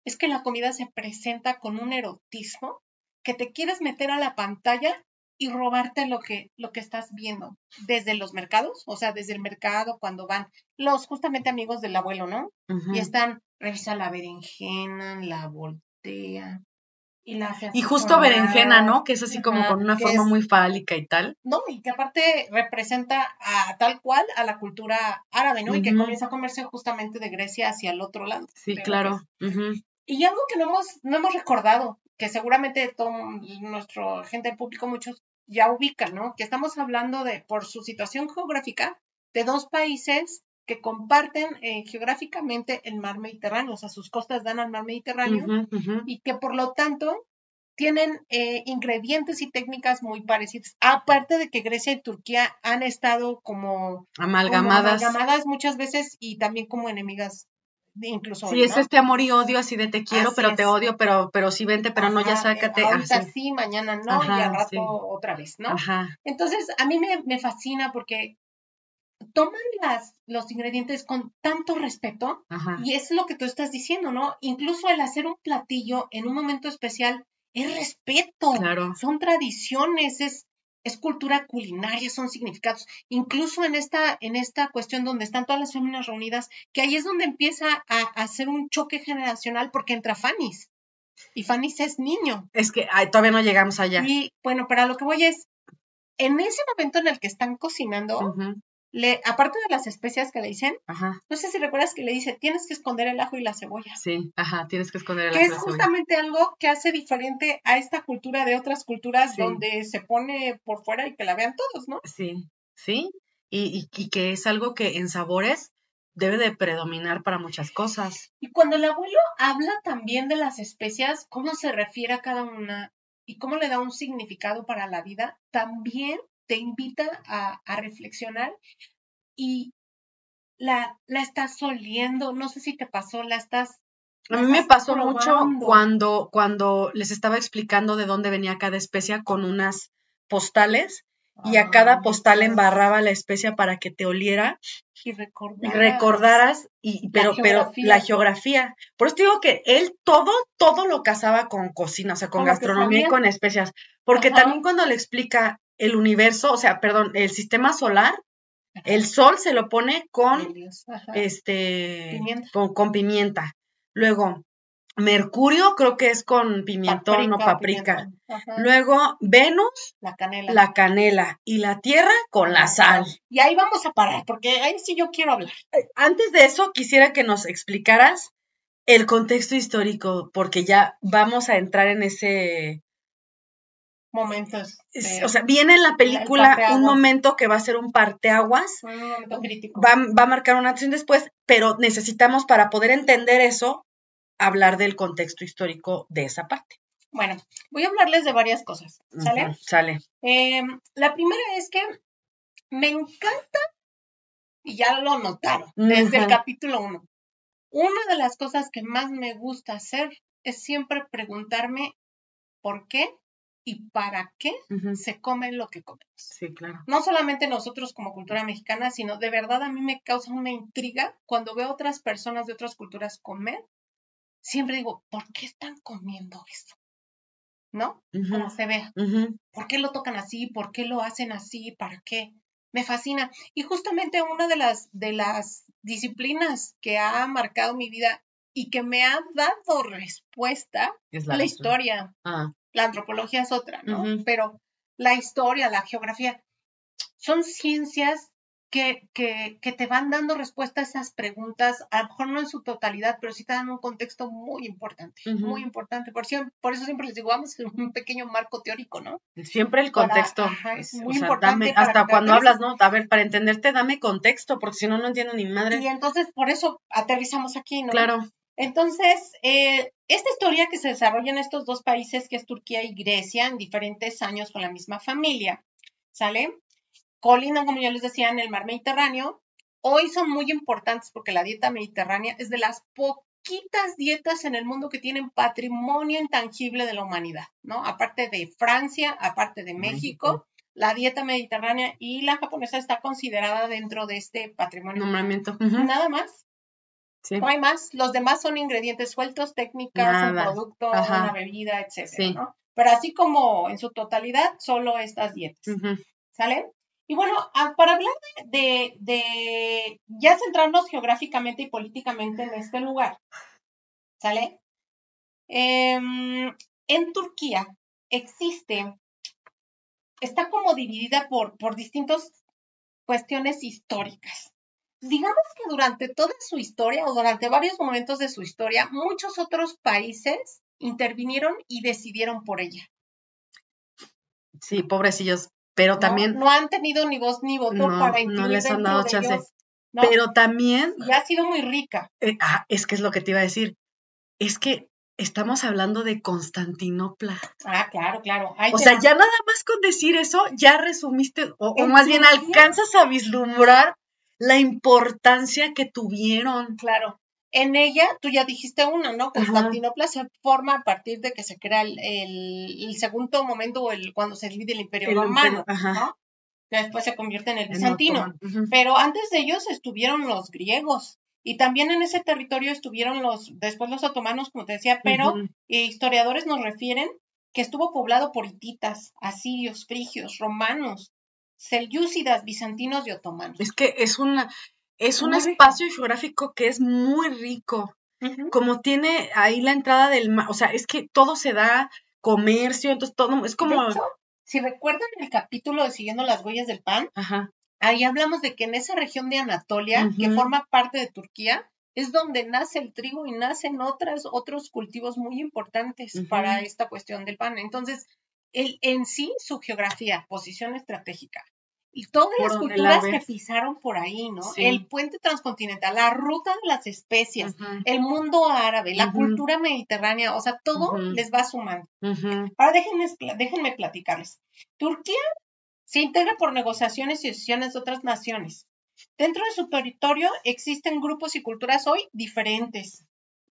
es que la comida se presenta con un erotismo que te quieres meter a la pantalla y robarte lo que, lo que estás viendo desde los mercados, o sea, desde el mercado cuando van los justamente amigos del abuelo, ¿no? Y están, revisa la berenjena, la voltea,
y, justo berenjena, ¿no? Que es así como con una forma muy fálica y tal.
No, y que aparte representa a tal cual a la cultura árabe, ¿no? Y que comienza a comerse justamente de Grecia hacia el otro lado.
Sí, claro.
Y algo que no hemos, no hemos recordado, que seguramente todo nuestro gente del público, muchos ya ubican, ¿no? Que estamos hablando de, por su situación geográfica, de dos países que comparten eh, geográficamente el mar Mediterráneo, o sea, sus costas dan al mar Mediterráneo y que por lo tanto tienen eh, ingredientes y técnicas muy parecidas. Aparte de que Grecia y Turquía han estado como
amalgamadas,
amalgamadas muchas veces y también como enemigas incluso.
Sí, es este amor y odio así de te quiero, pero te odio, pero pero sí vente, pero no ya sácate.
Ahorita sí, mañana no, y al rato otra vez, ¿no? Entonces, a mí me, me fascina porque toman las, los ingredientes con tanto respeto y es lo que tú estás diciendo, ¿no? Incluso el hacer un platillo en un momento especial es respeto, claro. son tradiciones, es, es cultura culinaria, son significados. Incluso en esta, en esta cuestión donde están todas las féminas reunidas, que ahí es donde empieza a, hacer un choque generacional porque entra Fanny's. Y Fanny's es niño.
Es que todavía no llegamos allá.
Y bueno, para lo que voy es, en ese momento en el que están cocinando, le, aparte de las especias que le dicen, no sé si recuerdas que le dice, tienes que esconder el ajo y la cebolla.
Sí, ajá, tienes que esconder el
ajo. Que es justamente algo que hace diferente a esta cultura de otras culturas donde se pone por fuera y que la vean todos, ¿no?
Sí, sí, y, y, que es algo que en sabores debe de predominar para muchas cosas.
Y cuando el abuelo habla también de las especias, cómo se refiere a cada una y cómo le da un significado para la vida, también te invita a, reflexionar y la, la estás oliendo, no sé si te pasó, la estás...
a mí me pasó mucho cuando, cuando les estaba explicando de dónde venía cada especia con unas postales y a cada postal embarraba la especia para que te oliera
Y
y
recordaras.
recordaras y pero pero
geografía.
la geografía. Por eso te digo que él todo todo lo casaba con cocina, o sea, con gastronomía y con especias, porque
Ajá.
también cuando le explica el universo, o sea, perdón, el sistema solar, el sol se lo pone con este
Pimienta.
Con, con pimienta. Luego, Mercurio creo que es con pimentón o paprika.
ajá.
Luego, Venus,
La canela.
la canela y la Tierra con la sal.
Y ahí vamos a parar, porque ahí sí yo quiero hablar.
Antes de eso, quisiera que nos explicaras el contexto histórico, porque ya vamos a entrar en ese...
Momentos. de-
o sea, viene en la película un momento que va a ser un parteaguas,
un momento crítico.
va, va a marcar una acción después, pero necesitamos para poder entender eso, hablar del contexto histórico de esa parte.
Bueno, voy a hablarles de varias cosas, ¿sale?
Sale.
Eh, la primera es que me encanta, y ya lo notaron desde el capítulo 1, una de las cosas que más me gusta hacer es siempre preguntarme por qué y para qué se come lo que comemos.
Sí, claro.
No solamente nosotros como cultura mexicana, sino de verdad a mí me causa una intriga cuando veo otras personas de otras culturas comer. Siempre digo, ¿por qué están comiendo eso? ¿No?
Ujú,
Como se vea. ¿Por qué lo tocan así? ¿Por qué lo hacen así? ¿Para qué? Me fascina. Y justamente una de las, de las disciplinas que ha marcado mi vida y que me ha dado respuesta
Es
es la historia.
Ah,
La antropología es otra, ¿no? Pero la historia, la geografía, son ciencias que, que, que te van dando respuesta a esas preguntas, a lo mejor no en su totalidad, pero sí te dan un contexto muy importante, muy importante. Por, eso siempre les digo, vamos un pequeño marco teórico, ¿no?
siempre el
Para-
contexto.
ajá, es muy
o sea,
importante
dame- hasta cuando hablas, ¿no? A ver, para entenderte, dame contexto, porque si no, no entiendo ni madre.
Y entonces, por eso aterrizamos aquí, ¿no?
Claro.
Entonces, eh, esta historia que se desarrolla en estos dos países, que es Turquía y Grecia, en diferentes años con la misma familia, ¿sale? Colindan, como ya les decía, en el mar Mediterráneo. Hoy son muy importantes porque la dieta mediterránea es de las poquitas dietas en el mundo que tienen patrimonio intangible de la humanidad, ¿no? Aparte de Francia, aparte de México,
México.
la dieta mediterránea y la japonesa está considerada dentro de este patrimonio.
Nombramiento.
Nada más.
Sí.
No hay más. Los demás son ingredientes sueltos, técnicas, un producto,
Ajá.
una bebida, etcétera,
Sí.
¿no? Pero así como en su totalidad, solo estas dietas. ¿Sale? Y bueno, para hablar de, de, de ya centrarnos geográficamente y políticamente en este lugar, ¿sale? Em, en Turquía existe, está como dividida por, por distintas cuestiones históricas. Digamos que durante toda su historia o durante varios momentos de su historia, muchos otros países intervinieron y decidieron por ella.
Sí, pobrecillos. Pero
¿no?
también,
no han tenido ni voz ni voto
No,
para
no les han dado chance. pero también,
y ha sido muy rica.
eh, ah, es que es lo que te iba a decir. Es que estamos hablando de Constantinopla.
Ah, claro, claro. Ahí
O sea,
va.
ya nada más con decir eso, ya resumiste, o, más bien alcanzas a vislumbrar la importancia que tuvieron.
Claro. En ella, tú ya dijiste una, ¿no? Constantinopla se forma a partir de que se crea el, el- segundo momento o el, cuando se divide el Imperio
El
Romano,
ajá.
¿no? Que después se convierte en el bizantino. Pero antes de ellos estuvieron los griegos. Y también en ese territorio estuvieron los, después los otomanos, como te decía, pero eh, historiadores nos refieren que estuvo poblado por hititas, asirios, frigios, romanos, selyúcidas, bizantinos y otomanos.
Es que es una, es un
rico.
espacio geográfico que es muy rico. Como tiene ahí la entrada del mar, o sea, es que todo se da comercio, entonces todo es como,
hecho, si recuerdan el capítulo de Siguiendo las huellas del pan,
ajá,
ahí hablamos de que en esa región de Anatolia, que forma parte de Turquía, es donde nace el trigo y nacen otras, otros cultivos muy importantes para esta cuestión del pan. Entonces, el, en sí, su geografía, posición estratégica, y todas
Por
las
la
culturas que pisaron por ahí, ¿no?
Sí.
El puente transcontinental, la ruta de las especias,
ujú,
el mundo árabe, la cultura mediterránea, o sea, todo les va sumando. Ahora déjenme, déjenme platicarles. Turquía se integra por negociaciones y decisiones de otras naciones. Dentro de su territorio existen grupos y culturas hoy diferentes,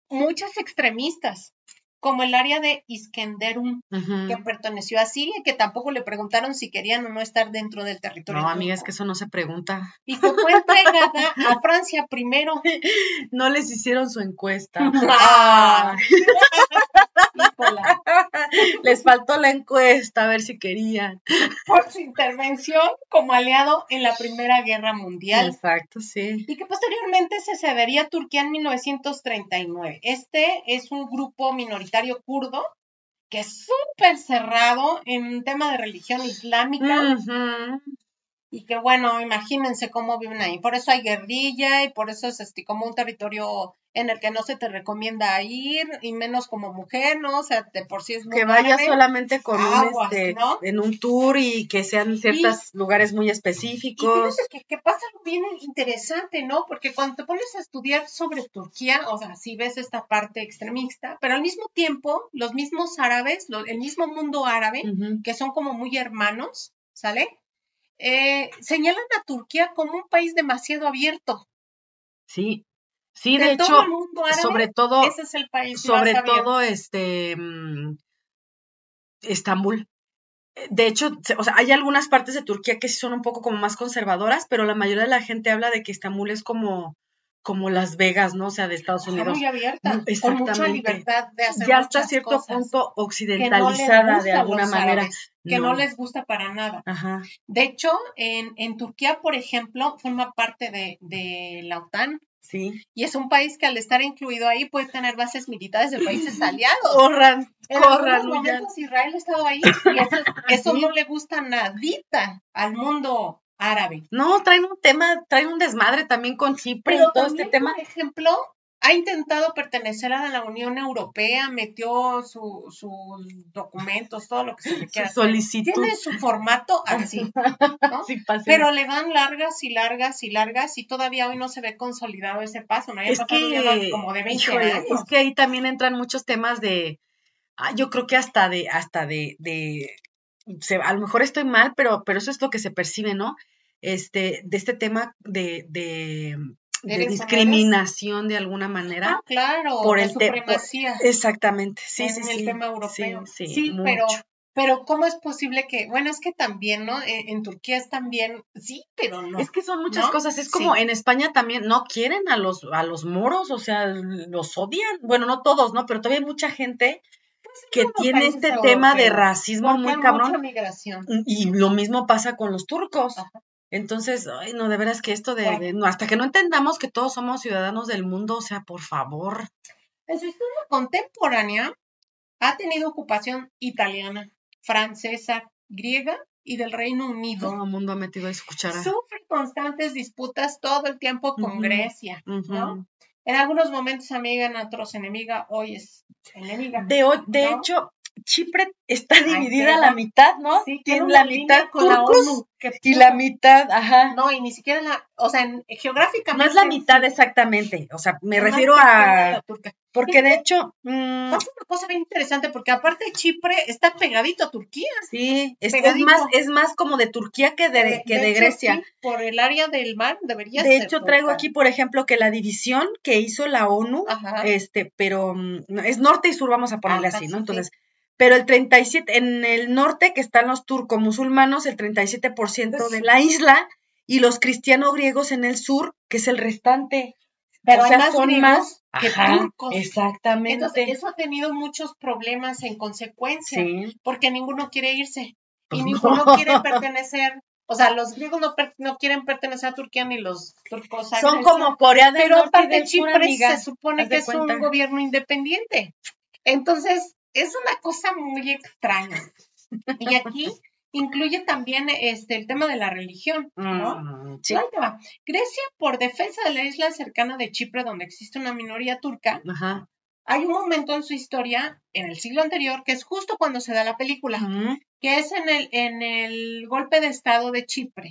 muchas extremistas, como el área de Iskenderun, que perteneció a Siria, que tampoco le preguntaron si querían o no estar dentro del territorio.
No, amiga, es que eso no se pregunta.
Y que fue entregada a Francia primero.
No les hicieron su encuesta.
Ah.
Les faltó la encuesta, a ver si querían.
por su intervención como aliado en la Primera Guerra Mundial.
Exacto, sí.
y que posteriormente se cedería a Turquía en 1939. Este es un grupo minoritario kurdo que es súper cerrado en un tema de religión islámica. Y que bueno, imagínense cómo viven ahí. Por eso hay guerrilla y por eso es este, como un territorio en el que no se te recomienda ir y menos como mujer, ¿no? O sea, de por sí es muy
Que vayas solamente con un,
Aguas,
este,
¿no?
en un tour y que sean ciertos lugares muy
Y
específicos.
fíjate que, que pasa algo bien interesante, ¿no? Porque cuando te pones a estudiar sobre Turquía, o sea, sí ves esta parte extremista, pero al mismo tiempo, los mismos árabes, lo- el mismo mundo árabe, que son como muy hermanos, ¿sale? Eh, señalan a Turquía como un país demasiado abierto.
Sí, sí,
De
de
todo
hecho,
el mundo árabe,
sobre todo,
ese es el país
sobre
más
todo, este, mm, Estambul. De hecho, o sea, hay algunas partes de Turquía que sí son un poco como más conservadoras, pero la mayoría de la gente habla de que Estambul es como, como Las Vegas, ¿no? O sea, de Estados
Está
Unidos.
muy abierta, con mucha libertad de hacer
Ya hasta cierto
cosas
punto
no
occidentalizada de alguna manera.
árabes, que no. les gusta para nada.
Ajá.
De hecho, en, en Turquía, por ejemplo, forma parte de, de la OTAN
Sí.
y es un país que al estar incluido ahí puede tener bases militares de países aliados.
Corran,
En
corran, huyan.
momentos Israel ha estado ahí y eso, eso no le gusta nadita al mundo árabe.
No, traen un tema, traen un desmadre también con Chipre
Pero
y todo
también,
este tema.
por ejemplo, ha intentado pertenecer a la Unión Europea, metió su- sus documentos, todo lo que se le quiera.
solicitud.
Tiene su formato así, ¿no?
Sí.
Pero le dan largas y largas y largas y todavía hoy no se ve consolidado ese paso, ¿no? Ya
es que,
como de 20
híjole,
años.
es que ahí también entran muchos temas de, ah, yo creo que hasta de, hasta de, de, se- a lo mejor estoy mal, pero, pero eso es lo que se percibe, ¿no? Este, de este tema de, de, de
¿Eres o no
discriminación de alguna manera.
Ah, claro,
por el por-
supremacía
Exactamente, sí,
en
sí,
el
sí.
tema europeo.
Sí, sí,
pero,
mucho.
pero ¿cómo es posible que, bueno, es que también, ¿no? En, en Turquía es también, sí, pero no.
Es que son muchas
¿No?
cosas, es como
Sí.
en España también no quieren a los a los moros, o sea, los odian. Bueno, no todos, ¿no? Pero todavía hay mucha gente que tiene este tema de racismo muy cabrón.
migración.
Y lo mismo pasa con los turcos.
Ajá.
Entonces, ay, no, de veras que esto de, de- no, hasta que no entendamos que todos somos ciudadanos del mundo, o sea, por favor.
En su historia contemporánea ha tenido ocupación italiana, francesa, griega y del Reino Unido.
Todo el mundo ha metido ahí su cuchara.
Sufre constantes disputas todo el tiempo con. Grecia. ¿no? En algunos momentos amiga, en otros enemiga, hoy es enemiga.
De, de
¿no?
hecho, Chipre está
Ay,
dividida a la mitad, ¿no?
Sí,
Tiene la mitad
con la ONU,
y la mitad, ajá.
No, y ni siquiera la, o sea, en- geográficamente.
No es la
sí,
mitad exactamente, o sea, me
es
refiero a... Porque de hecho, mm,
Pasa una cosa bien interesante, porque aparte Chipre está pegadito a Turquía.
sí, es, es más, es más como de Turquía que de, que de
hecho,
Grecia.
sí, por el área del mar debería
De
ser
hecho,
turca.
traigo aquí, por ejemplo, que la división que hizo la ONU,
Ajá.
este, pero mm, es norte y sur, vamos a ponerle
Ajá,
así,
sí,
¿no?
sí.
Pero el 37, en el norte que están los turco-musulmanos, el 37%
Pues
de la isla, y los cristiano-griegos en el sur, que es el restante.
Pero
o sea,
más
son
griegos
más
que
Ajá,
turcos.
Exactamente.
Entonces, eso ha tenido muchos problemas en consecuencia,
sí.
porque ninguno quiere irse y
Pues
ninguno
no.
quiere pertenecer. O sea, los griegos no, per- no quieren pertenecer a Turquía ni los turcos
Son como Corea del
Pero
Norte
aparte
del Sur,
Chipre
amiga.
se supone que es
cuenta.
un gobierno independiente. Entonces, es una cosa muy extraña. Y aquí incluye también este el tema de la religión, ¿no?
Mm, sí.
Grecia, por defensa de la isla cercana de Chipre, donde existe una minoría turca,
Ajá.
Hay un momento en su historia, en el siglo anterior, que es justo cuando se da la película, que es en el, en el golpe de estado de Chipre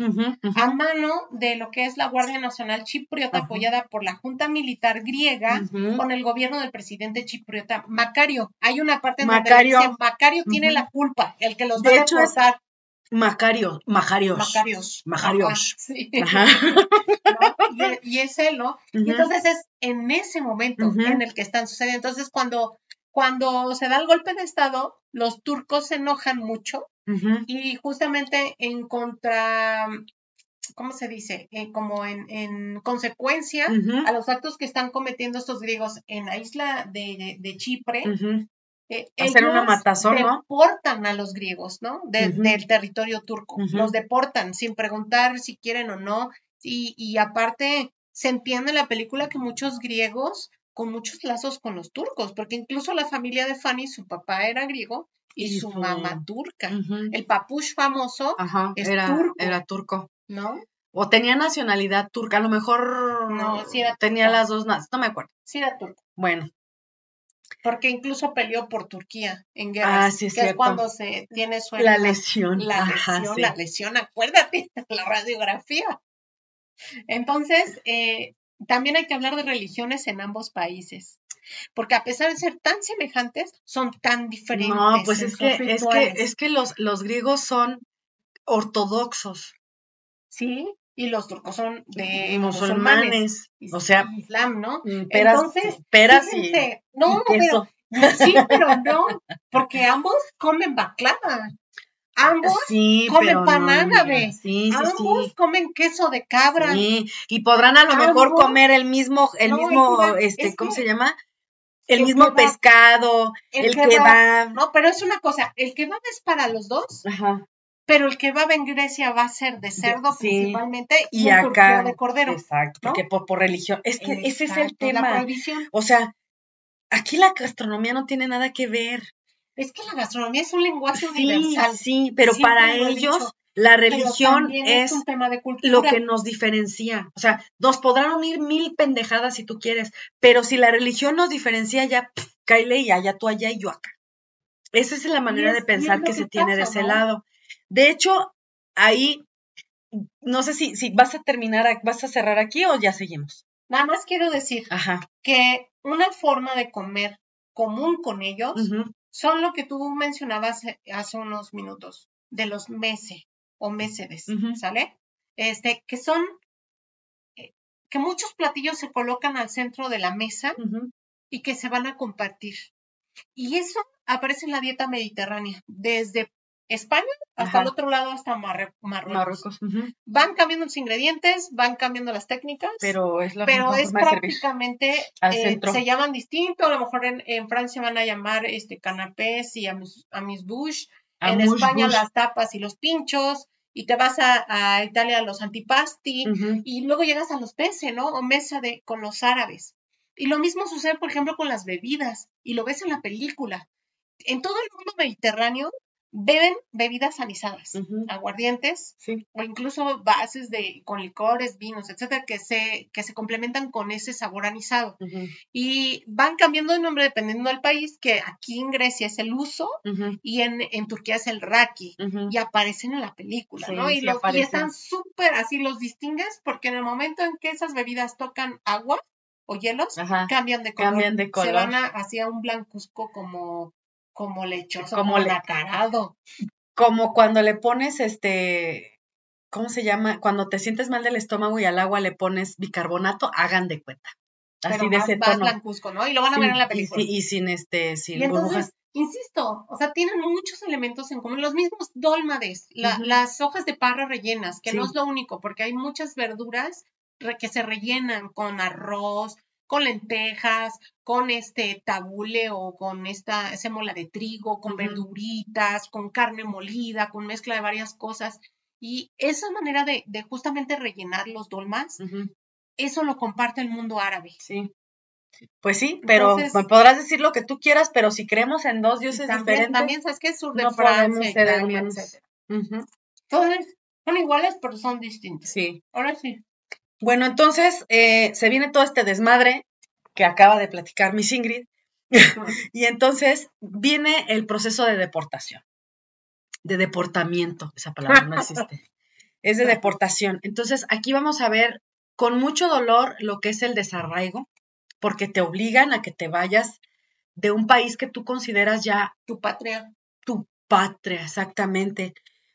a mano de lo que es la Guardia Nacional Chipriota, apoyada por la Junta Militar griega, con el gobierno del presidente chipriota Macario. Hay una parte en
Macario.
donde dice Macario tiene la culpa, el que los va a
hecho, es. Macario, Majarios.
Macarios.
Majarios.
Ajá, sí.
Ajá.
¿no? Y, y es él, ¿no? Entonces es en ese momento en el que están sucediendo. Entonces, cuando cuando se da el golpe de Estado, los turcos se enojan mucho y justamente en contra, ¿cómo se dice? Eh, como en, en consecuencia a los actos que están cometiendo estos griegos en la isla de, de Chipre,
ujú.
Eh,
Hacer una matazón, ¿no?
deportan a los griegos, ¿no? De-. Del territorio turco. Los deportan sin preguntar si quieren o no. Y, y aparte, se entiende en la película que muchos griegos con muchos lazos con los turcos, porque incluso la familia de Fanny, su papá era griego y,
Y
su
su-
mamá turca. El papush famoso,
Ajá,
es
era
turco.
era turco.
¿no?
O tenía nacionalidad turca, a lo mejor
No, sí era
tenía
turco.
las dos, no me acuerdo.
Sí era turco.
Bueno,
Porque incluso peleó por Turquía en guerras,
Ah, sí,
que es cuando se tiene su
la lesión.
la
Ajá,
lesión,
sí.
la lesión, acuérdate, la radiografía. Entonces, eh, también hay que hablar de religiones en ambos países, porque a pesar de ser tan semejantes, son tan diferentes.
No, pues es que, es que, es que los, los griegos son ortodoxos,
Sí, y los turcos son de musulmanes.
musulmanes, o sea,
Islam, ¿no?
peras,
Entonces,
peras y,
no,
y queso.
pero sí, pero no, porque ambos comen baklava. Ambos
sí,
comen
no,
pan
amiga.
árabe.
Sí, sí,
Ambos comen queso de cabra.
Sí, y podrán a lo mejor comer el mismo, el
No,
mismo,
el
este,
es
¿cómo
que-
se llama? El,
el
mismo
kebab,
pescado,
el
el,
kebab,
kebab.
No, pero es una cosa, el kebab es para los dos,
Ajá.
Pero el kebab en Grecia va a ser de cerdo
sí.
principalmente y,
Y acá,
de cordero.
exacto,
¿no?
porque por, por religión, es que ese es el
Exacto, La
tema.
prohibición.
O sea, aquí la gastronomía no tiene nada que ver.
Es que la gastronomía es un lenguaje
Sí,
universal.
sí, pero
Siempre
para ellos
dicho,
la religión es
un tema de cultura.
lo que nos diferencia. O sea, nos podrán unir mil pendejadas si tú quieres, pero si la religión nos diferencia, ya, pff, y allá tú allá y yo acá. Esa es la manera
es-
de pensar que
que
se tiene de ese
¿no?
lado. De hecho, ahí, no sé si, si vas a terminar, vas a cerrar aquí o ya seguimos.
Nada más quiero decir
Ajá.
que una forma de comer común con ellos son lo que tú mencionabas eh, hace unos minutos, de los mese o mesedes. ¿sale? Este, que son eh, que muchos platillos se colocan al centro de la mesa y que se van a compartir. Y eso aparece en la dieta mediterránea, desde España hasta
Ajá.
el otro lado, hasta Marruecos. Van cambiando los ingredientes, van cambiando las técnicas,
Pero es la
pero prácticamente, eh, se llaman distinto, a lo mejor en, en Francia van a llamar este canapés y amis, bush, en
Amuse
España
bush.
las tapas y los pinchos, y te vas a, a Italia a los antipasti, y luego llegas a los peces, ¿no? O mesa de, con los árabes. Y lo mismo sucede, por ejemplo, con las bebidas, y lo ves en la película. En todo el mundo mediterráneo beben bebidas anisadas, aguardientes,
Sí.
o incluso bases de con licores, vinos, etcétera, que se, que se complementan con ese sabor anisado. Y van cambiando de nombre dependiendo del país, que aquí en Grecia es el uso y en, en Turquía es el raki. Y aparecen en la película,
Sí,
¿no? Y,
sí
los- y
aparecen.
están súper así, los distingues, porque en el momento en que esas bebidas tocan agua o hielos,
Ajá.
cambian de color.
Cambian de
Se
color.
van a- hacia un blancuzco como, como lechoso,
Como
como,
le-
nacarado.
Como cuando le pones este, ¿cómo se llama? Cuando te sientes mal del estómago y al agua le pones bicarbonato, hagan de cuenta. Así
pero
de
más,
ese tono.
blancuzco, ¿no? Y lo van a ver en la
y,
película.
y sin este, sin
Y
burbujas.
entonces, insisto, o sea, tienen muchos elementos en común, los mismos dólmades, la- las hojas de parra rellenas, que no es lo único, porque hay muchas verduras que se rellenan con arroz, con lentejas, con este tabule o con esta sémola de trigo, con verduritas, con carne molida, con mezcla de varias cosas. Y esa manera de, de justamente rellenar los dolmas, eso lo comparte el mundo árabe.
Sí. Pues sí, pero
Entonces-
me podrás decir lo que tú quieras, pero si creemos en dos dioses
también,
diferentes,
también, ¿sabes qué? Sur de
no
Francia, Italia,
hermanos.
etcétera.
Ujú,
Entonces, son iguales, pero son distintos.
sí.
Ahora sí.
Bueno, entonces eh, se viene todo este desmadre que acaba de platicar Miss Ingrid. Y entonces viene el proceso de deportación, de deportamiento, esa palabra no existe, es de deportación. Entonces aquí vamos a ver con mucho dolor lo que es el desarraigo, porque te obligan a que te vayas de un país que tú consideras ya
Tu patria.
tu patria, exactamente.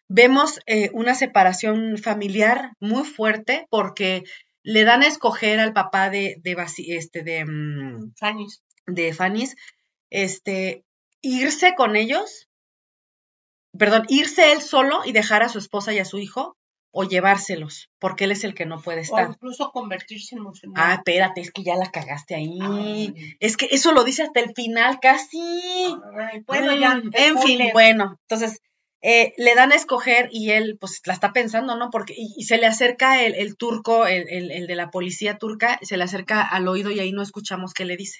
Vemos eh, una separación familiar muy fuerte porque le dan a escoger al papá de, de, este, de,
Años.
de Fanis este, irse con ellos, perdón, irse él solo y dejar a su esposa y a su hijo, o llevárselos, porque él es el que no puede
O
estar.
incluso convertirse en musulmán.
Ah, espérate, es que ya la cagaste ahí.
Ay.
Es que eso lo dice hasta el final, casi.
Ay, bueno, ya.
Mm, En fin, bueno, entonces eh, le dan a escoger y él pues la está pensando, ¿no? Porque y, y se le acerca el, el turco, el, el- el de la policía turca, se le acerca al oído y ahí no escuchamos qué le dice.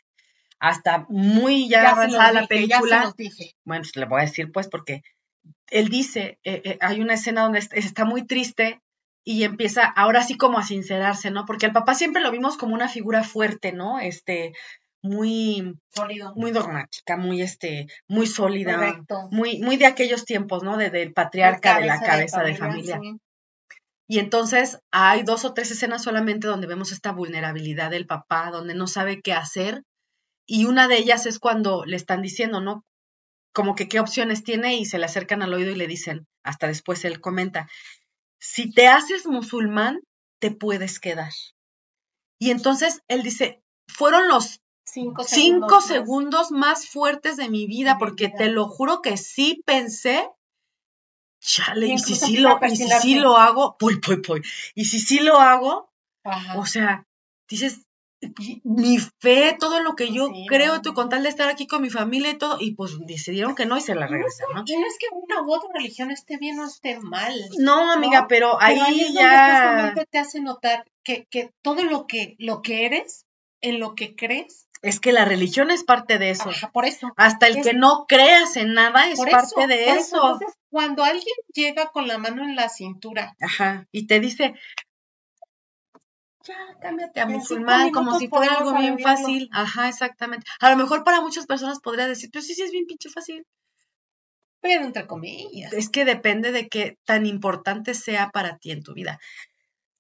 Hasta muy ya,
Ya
avanzada la película,
dije.
bueno, pues le voy a decir pues porque él dice, eh, eh, hay una escena donde est- está muy triste y empieza ahora sí como a sincerarse, ¿no? Porque al papá siempre lo vimos como una figura fuerte, ¿no? Este, muy,
Sólido.
muy dogmática, muy este, muy sólida,
Correcto.
muy, muy de aquellos tiempos, ¿no? De, del patriarca, de la cabeza de familia.
sí.
Y entonces hay dos o tres escenas solamente donde vemos esta vulnerabilidad del papá, donde no sabe qué hacer. Y una de ellas es cuando le están diciendo, ¿no? Como que qué opciones tiene y se le acercan al oído y le dicen, hasta después él comenta, si te haces musulmán, te puedes quedar. Y entonces él dice, fueron los
Cinco,
cinco
más.
segundos más fuertes de mi vida,
De mi
porque
vida.
te lo juro que sí pensé, chale,
Y
y si sí lo, y si sí lo hago, y si sí lo hago,
Ajá.
o sea, dices, mi fe, todo lo que yo
Sí,
creo, tú, con tal de estar aquí con mi familia y todo, y pues decidieron que no y se la regresan, ¿no?
Y no es que una u otra religión esté bien o esté mal.
No, amiga,
¿no?
pero
Pero
ahí
ahí es
ya,
te hace notar que, que todo lo que, lo que eres, en lo que crees,
es que la religión es parte de eso.
ajá, por eso.
Hasta el
Es-
que no creas en nada es
por
parte
eso,
de
por
eso.
Entonces, cuando alguien llega con la mano en la cintura,
Ajá, y te dice, ya, cámbiate a musulmán, como si fuera algo bien fácil. Ajá, exactamente. A lo mejor para muchas personas podría decir, pero sí, sí, es bien pinche fácil.
pero entre comillas.
Es que depende de qué tan importante sea para ti en tu vida.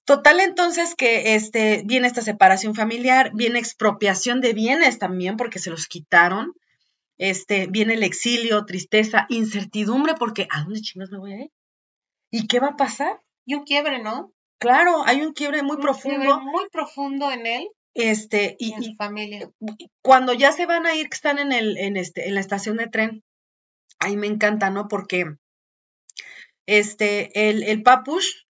Total, entonces, que este, viene esta separación familiar, viene expropiación de bienes también, porque se los quitaron. Este, viene el exilio, tristeza, incertidumbre, porque ¿a dónde chingas me voy a ir? ¿Y qué va a pasar?
Y un quiebre, ¿no?
Claro, hay un quiebre muy
Un
profundo.
quiebre muy profundo en él
Este,
y,
y,
en su familia.
cuando ya se van a ir, que están en el, en este, en la estación de tren, ahí me encanta, ¿no? Porque este, el, el papush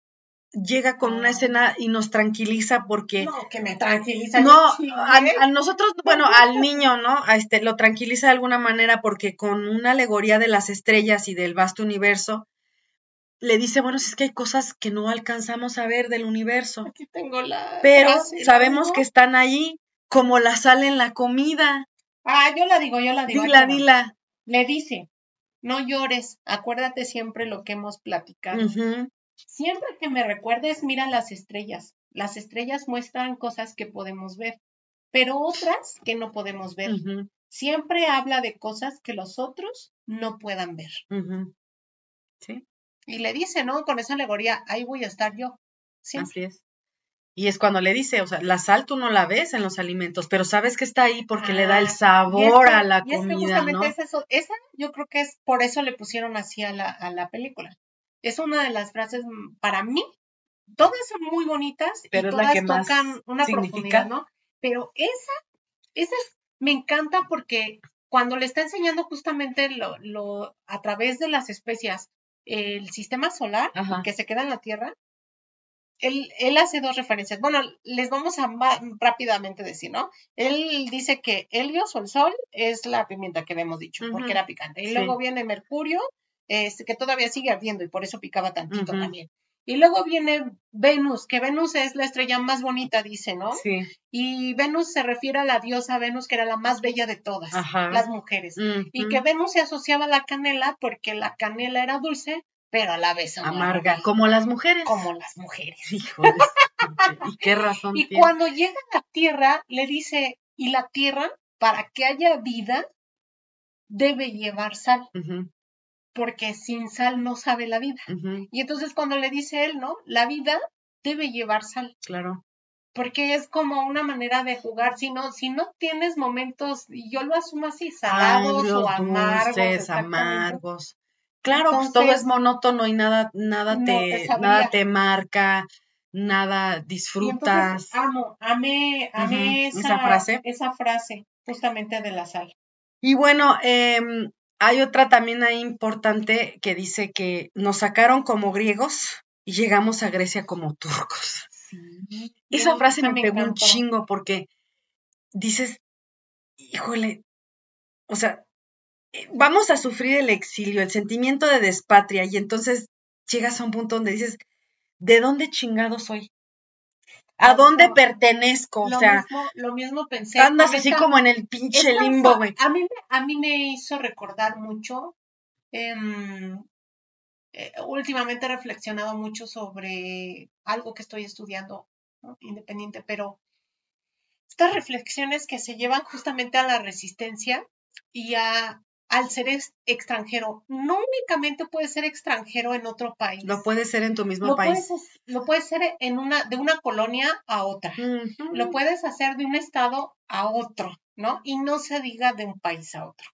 llega con una
Ah.
escena y nos tranquiliza porque
No, que me tranquiliza.
no,
chingué.
a, a nosotros, bueno, al niño, ¿no? A este, lo tranquiliza de alguna manera porque con una alegoría de las estrellas y del vasto universo, le dice, bueno, si es que hay cosas que no alcanzamos a ver del universo,
Aquí tengo la.
pero
frase, ¿la
sabemos que están ahí como la sal en la comida.
Ah, yo la digo, yo la digo.
Dila, dila.
Le dice, no llores, acuérdate siempre lo que hemos platicado. Siempre que me recuerdes, mira las estrellas. Las estrellas muestran cosas que podemos ver, pero otras que no podemos ver. Siempre habla de cosas que los otros no puedan ver.
Sí,
Y le dice, ¿no? Con esa alegoría, ahí voy a estar yo. Siempre.
así es. Y es cuando le dice, o sea, la sal tú no la ves en los alimentos, pero sabes que está ahí porque le da el
Ah,
sabor
es que-
a la
y es que
comida,
justamente
¿no?
es eso. Esa yo creo que es por eso le pusieron así a la, a la película. Es una de las frases, mm, para mí, todas son muy bonitas
Pero
y todas tocan una
significa.
profundidad, ¿no? Pero esa, esa es- me encanta porque cuando le está enseñando justamente lo, lo, a través de las especias el sistema solar
Ajá.
que se queda en la Tierra, él, él hace dos referencias. Bueno, les vamos a rápidamente decir, ¿no? Él dice que Helios o el Sol es la pimienta que habíamos dicho, porque era picante. Y
Sí.
luego viene Mercurio, este, que todavía sigue ardiendo y por eso picaba tantito también. Y luego viene Venus, que Venus es la estrella más bonita, dice, ¿no?
Sí.
Y Venus se refiere a la diosa Venus, que era la más bella de todas,
Ajá.
las mujeres. Y que Venus se asociaba a la canela porque la canela era dulce, pero a la vez amarga,
amarga, como las mujeres.
como las mujeres.
Pinche- ¿Y qué razón
Y
tiene?
cuando llega a la tierra, le dice, y la tierra, para que haya vida, debe llevar sal, porque sin sal no sabe la vida. Y entonces cuando le dice él, ¿no? La vida debe llevar sal,
claro.
porque es como una manera de jugar. Si no, si no tienes momentos, y yo lo asumo así, salados o amargos.
dulces, amargos. Claro, pues todo es monótono y nada, nada
no
te, nada te marca, nada
entonces
disfrutas.
amo, amé, amé esa,
esa frase.
esa frase justamente de la sal.
Y bueno, em, hay otra también ahí importante que dice que nos sacaron como griegos y llegamos a Grecia como turcos. Esa frase me, pegó un chingo porque dices, híjole, o sea, eh, vamos a sufrir el exilio, el sentimiento de despatria y entonces llegas a un punto donde dices, ¿de dónde chingado soy? ¿A dónde pertenezco? O sea,
lo mismo pensé.
Andas así como en el pinche limbo, güey.
A mí, a mí me hizo recordar mucho. Em, eh, últimamente he reflexionado mucho sobre algo que estoy estudiando, independiente, pero estas reflexiones que se llevan justamente a la resistencia y a al ser extranjero, no únicamente puede ser extranjero en otro país.
Lo puede ser en tu mismo país.
lo puedes ser en una, de una colonia a otra. Lo puedes hacer de un estado a otro, ¿no? Y no se diga de un país a otro.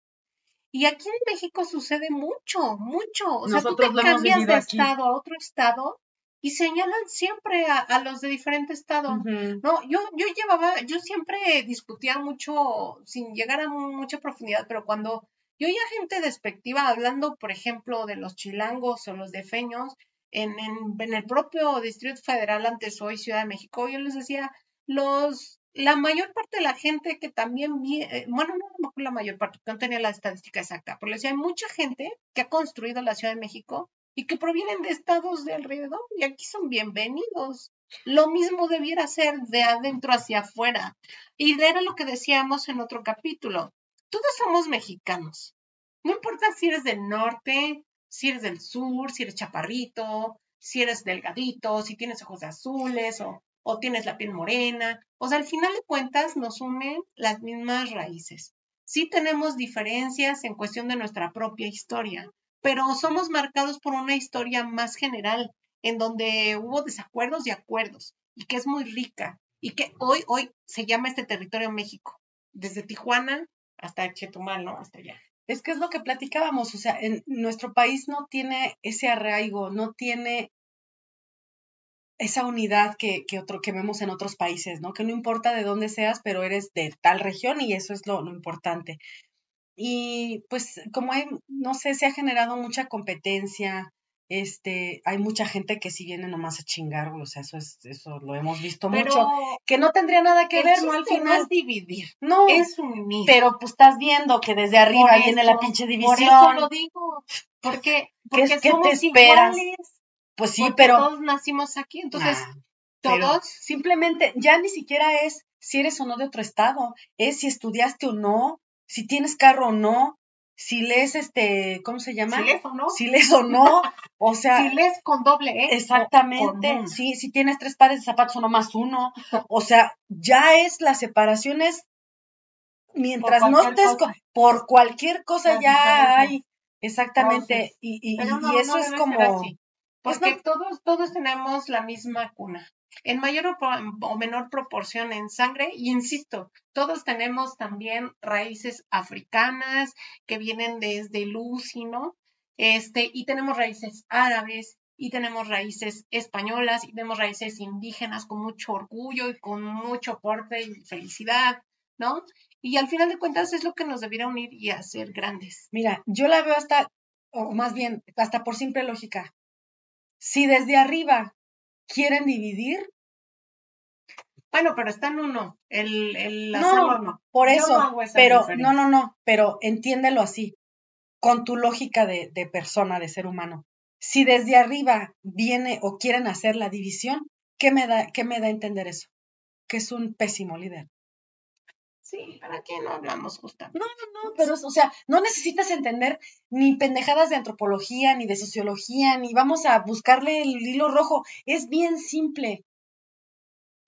Y aquí en México sucede mucho, mucho. O sea, tú te cambias de estado a otro estado y señalan siempre a, los de diferente estado. No, yo, yo llevaba, yo siempre discutía mucho, sin llegar a mucha profundidad, pero cuando oía gente despectiva hablando, por ejemplo, de los chilangos o los defeños en, en, el propio Distrito Federal, antes hoy Ciudad de México, yo les decía, los, la mayor parte de la gente que también, eh, bueno, no, la mayor parte, no tenía la estadística exacta, pero les decía, hay mucha gente que ha construido la Ciudad de México y que provienen de estados de alrededor y aquí son bienvenidos. Lo mismo debiera ser de adentro hacia afuera. Y era lo que decíamos en otro capítulo todos somos mexicanos. No importa si eres del norte, si eres del sur, si eres chaparrito, si eres delgadito, si tienes ojos azules o, tienes la piel morena. O sea, al final de cuentas nos unen las mismas raíces. Sí tenemos diferencias en cuestión de nuestra propia historia, pero somos marcados por una historia más general, en donde hubo desacuerdos y acuerdos, y que es muy rica, y que hoy, hoy se llama este territorio México. Desde Tijuana hasta Chetumal, ¿no? Hasta allá.
Es que es lo que platicábamos, o sea, en nuestro país no tiene ese arraigo, no tiene esa unidad que, que, vemos en otros países, ¿no? Que no importa de dónde seas, pero eres de tal región y eso es lo, lo importante. Y pues como hay, no sé, se ha generado mucha competencia, este, hay mucha gente que sí viene nomás a chingar, o sea, eso es, eso lo hemos visto mucho, que no tendría nada que ver, ¿no? Al final.
es dividir,
no,
es unir.
Pero pues estás viendo que desde arriba viene la pinche división. Por
eso lo digo, porque, porque ¿Qué, somos te esperas?
pues sí, pero.
Todos nacimos aquí, entonces, todos.
Simplemente, ya ni siquiera es si eres o no de otro estado, es si estudiaste o no, si tienes carro o no, si lees este, ¿cómo se llama?
Si lees o no.
Si lees o no, o sea.
si lees con doble E.
Exactamente, sí, si tienes tres pares de zapatos o no más uno, o sea, ya es las separaciones, mientras no estés por cualquier cosa ya hay, exactamente, y, y, y, eso es como...
Pues porque todos, todos tenemos la misma cuna en mayor o, menor proporción en sangre. Y insisto, todos tenemos también raíces africanas que vienen desde Lucy, ¿no? Este, y tenemos raíces árabes, y tenemos raíces españolas, y tenemos raíces indígenas con mucho orgullo y con mucho porte y felicidad, ¿no? Y al final de cuentas es lo que nos debiera unir y hacer grandes.
Mira, yo la veo hasta, o más bien, hasta por simple lógica. Si desde arriba quieren dividir.
Bueno, pero está en uno, el, el no,
no. Por eso, pero no, no, no, pero entiéndelo así, con tu lógica de, de persona, de ser humano. Si desde arriba viene o quieren hacer la división, ¿qué me da, qué me da a entender eso? Que es un pésimo líder.
Sí, ¿para qué no hablamos justamente?
No, no, no, pero, o sea, no necesitas entender ni pendejadas de antropología, ni de sociología, ni vamos a buscarle el hilo rojo. Es bien simple.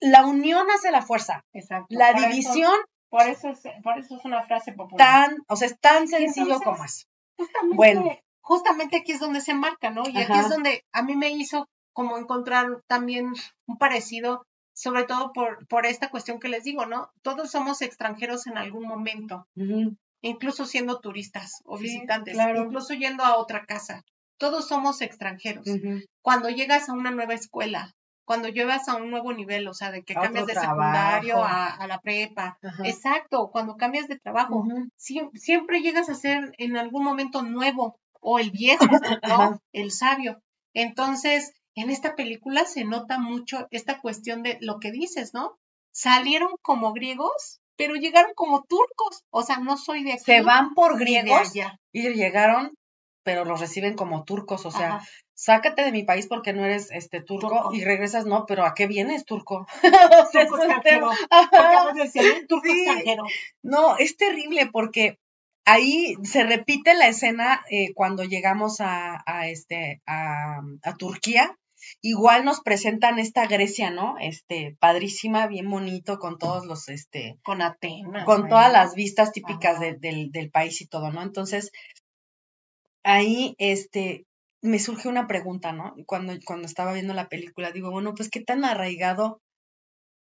La unión hace la fuerza.
Exacto.
La división.
por, eso es, por eso es una frase popular.
Tan, o sea, es tan sencillo como es.
Justamente, bueno. justamente aquí es donde se marca, ¿no? Y aquí es donde a mí me hizo como encontrar también un parecido sobre todo por, por esta cuestión que les digo, ¿no? Todos somos extranjeros en algún momento, incluso siendo turistas o visitantes, incluso yendo a otra casa. Todos somos extranjeros. Cuando llegas a una nueva escuela, cuando llevas a un nuevo nivel, o sea, de que cambias de secundario a, a la prepa.
Ajá.
Exacto, cuando cambias de trabajo, siempre llegas a ser en algún momento nuevo o el viejo. ¿no? El sabio. Entonces, en esta película se nota mucho esta cuestión de lo que dices, ¿no? Salieron como griegos, pero llegaron como turcos. O sea, no soy de aquí.
Se van por griegos y llegaron, pero los reciben como turcos, o sea,
Ajá.
sácate de mi país porque no eres este turco,
Turco.
y regresas, no, pero ¿a qué vienes turco? O sea,
Turco extranjero. decían, "Un turco
Sí.
extranjero.
No, es terrible porque ahí se repite la escena eh, cuando llegamos a, a este a, a Turquía. Igual nos presentan esta Grecia, ¿no? Este, padrísima, bien bonito, con todos los, este,
Con Atenas.
con todas las vistas típicas de- del, del país y todo, ¿no? Entonces, ahí, este, me surge una pregunta, ¿no? Cuando, cuando estaba viendo la película, digo, bueno, pues qué tan arraigado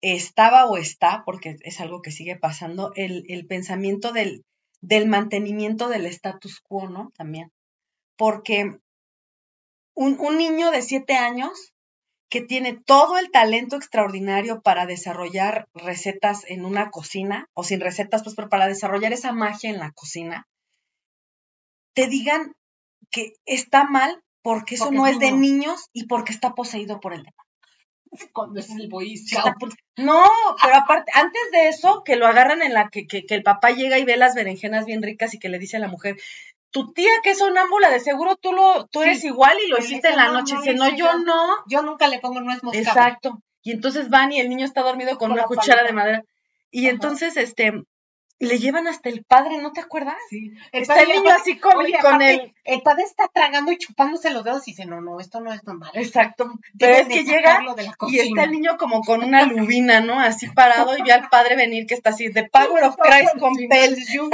estaba o está, porque es algo que sigue pasando, el, el pensamiento del, del mantenimiento del status quo, ¿no? También. Porque un, un niño de siete años que tiene todo el talento extraordinario para desarrollar recetas en una cocina, o sin recetas, pues, pero para desarrollar esa magia en la cocina, te digan que está mal porque eso
Porque
no
es
de
niño.
niños y porque está poseído por el demonio.
Cuando es el Boy
po- No, pero aparte, antes de eso, que lo agarran en la que, que, que el papá llega y ve las berenjenas bien ricas y que le dice a la mujer, tu tía que es sonámbula, de seguro tú lo, tú
Sí.
eres igual y lo hiciste en la
"No,
noche.
no
dice, no, yo
yo".
no.
Yo nunca le pongo nuez moscada.
Exacto. Y entonces van y el niño está dormido con,
Con
una cuchara
paleta.
de madera. Y
Ajá.
entonces, este, le llevan hasta el padre, ¿no te acuerdas?
Sí.
Está el niño así con,
Oye,
con
aparte,
el...
el padre está tragando y chupándose los dedos y dice, no, no, esto no es normal.
Exacto. Pero es que
de
llega
de
y está el niño como con una lubina, ¿no? Así parado y ve al padre venir que está así, The Power of Christ compels you.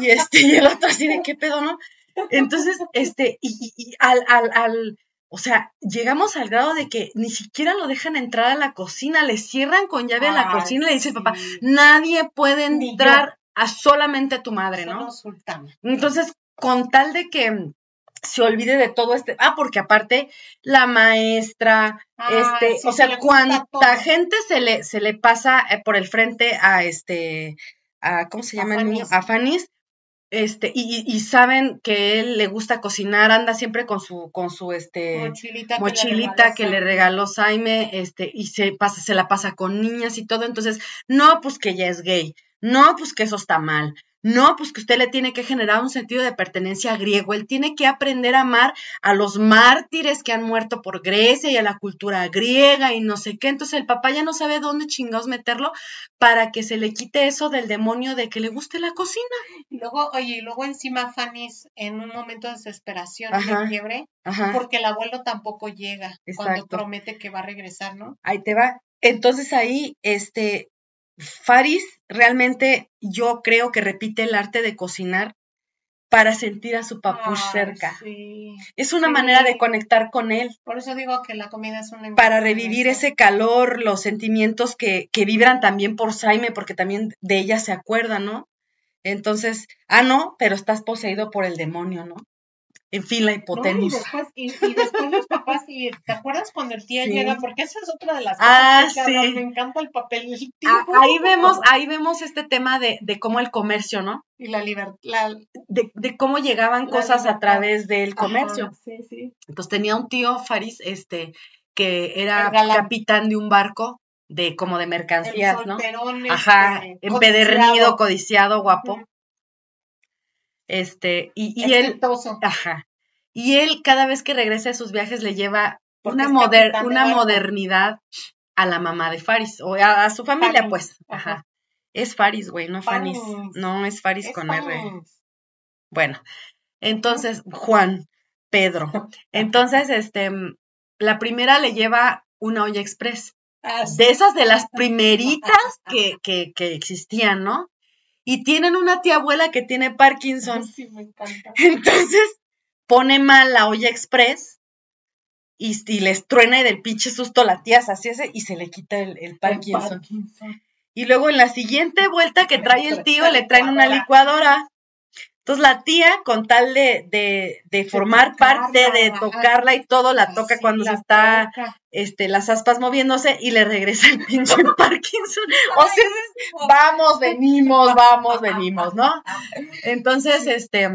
Y este, y el otro así de qué pedo, ¿no? Entonces, este, y, y- y al, al, al, o sea, llegamos al grado de que ni siquiera lo dejan entrar a la cocina, le cierran con llave a la cocina y le dice el papá, nadie puede entrar a solamente tu madre, ¿no? Entonces, con tal de que se olvide de todo este, ah, porque aparte la maestra,
Ah,
este,
sí,
o
se
sea, cuánta
todo.
gente se le, se le pasa eh, por el frente a este, a, ¿cómo se
A
llama el niño? A Fanny's, este, y, y- saben que él le gusta cocinar, anda siempre con su, con su, este,
Mochilita,
mochilita que le regaló Jaime, este, y se pasa, se la pasa con niñas y todo, entonces, no, pues que ella es gay, no, pues que eso está mal, no, pues que usted le tiene que generar un sentido de pertenencia griego, él tiene que aprender a amar a los mártires que han muerto por Grecia y a la cultura griega y no sé qué, entonces el papá ya no sabe dónde chingados meterlo para que se le quite eso del demonio de que le guste la cocina.
Y luego, oye, y luego encima Fanny's en un momento de desesperación,
Ajá.
de quiebre,
Ajá.
porque el abuelo tampoco llega cuando promete que va a regresar, ¿no?
Ahí te va. Entonces ahí, este, Faris realmente yo creo que repite el arte de cocinar para sentir a su papush cerca.
sí.
Es una
sí.
manera de conectar con él,
Por eso digo que la comida es una
para revivir ese calor, los sentimientos que, que vibran también por Jaime, porque también de ella se acuerda, ¿no? Entonces, ah, no, pero estás poseído por el demonio, ¿no? En fin, la
No, y
hipotenusa.
después, y, y después los papás, y ¿te acuerdas cuando el tío
Sí.
llega? Porque esa es otra de las
Ah,
cosas que hablan,
sí.
me encanta el papel del tío.
Ah, ahí vemos, ahí vemos este tema de, de cómo el comercio, ¿no?
Y la libertad.
De, de cómo llegaban cosas a través del comercio.
Ajá, sí, sí.
Entonces tenía un tío, Faris, este, que era capitán de un barco de como de mercancías,
El
¿no? Ajá,
este,
empedernido,
codiciado,
guapo. Este, y, y él, ajá. Y él cada vez que regresa de sus viajes le lleva
Porque
una, moder- una modernidad a la mamá de Faris, o a, a su familia,
Faris,
pues.
ajá.
Ajá. Es Faris, güey, no.
Faris.
No, es Faris
Es
con R. Bueno, entonces, Juan, Pedro. Entonces, este, la primera le lleva una olla express,
Ah,
de esas de las primeritas que, que, que existían, ¿no? Y tienen una tía abuela que tiene Parkinson.
Sí, me encanta.
Entonces, pone mal la olla express y, y les truena y del pinche susto la tía se hace y se le quita el, el Parkinson.
Parkinson.
Y luego en la siguiente vuelta que trae el tío le traen una licuadora. Entonces la tía, con tal de, de, de formar parte, de
tocarla,
y todo, la toca cuando se está,
toca.
este, las aspas moviéndose y le regresa el pinche Parkinson. O sea, vamos, venimos, vamos, venimos, ¿no? Entonces, este,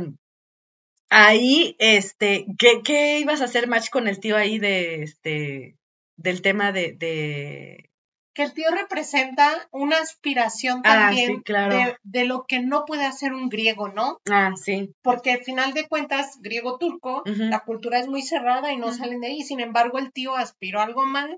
ahí, este, ¿qué, qué ibas a hacer match con el tío ahí de, este, del tema de, de,
que el tío representa una aspiración
Ah,
también
sí, claro.
de, de lo que no puede hacer un griego, ¿no?
ah, sí,
Porque al final de cuentas, griego-turco, la cultura es muy cerrada y no salen de ahí. Sin embargo, el tío aspiró a algo más,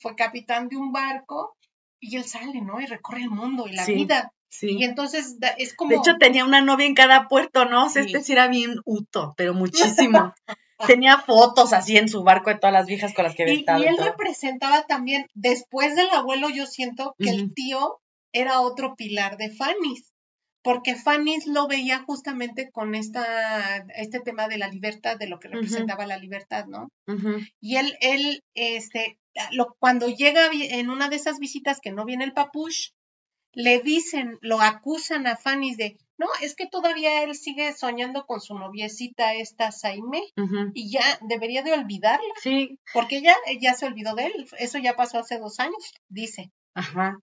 fue capitán de un barco y él sale, ¿no? Y recorre el mundo y la
Sí,
vida.
sí.
Y entonces es como...
De hecho, tenía una novia en cada puerto, ¿no? O sea,
Sí.
este sí era bien uto, pero muchísimo. tenía fotos así en su barco de todas las viejas con las que había
y,
estado.
y él representaba también, después del abuelo, yo siento que el tío era otro pilar de Fanny's. Porque Fanny's lo veía justamente con esta, este tema de la libertad, de lo que representaba la libertad, ¿no? Y él, él, este, lo, cuando llega en una de esas visitas que no viene el papush, le dicen, lo acusan a Fanny de, no, es que todavía él sigue soñando con su noviecita esta Saime y ya debería de olvidarla,
Sí,
porque ella ya se olvidó de él, eso ya pasó hace dos años, dice.
ajá.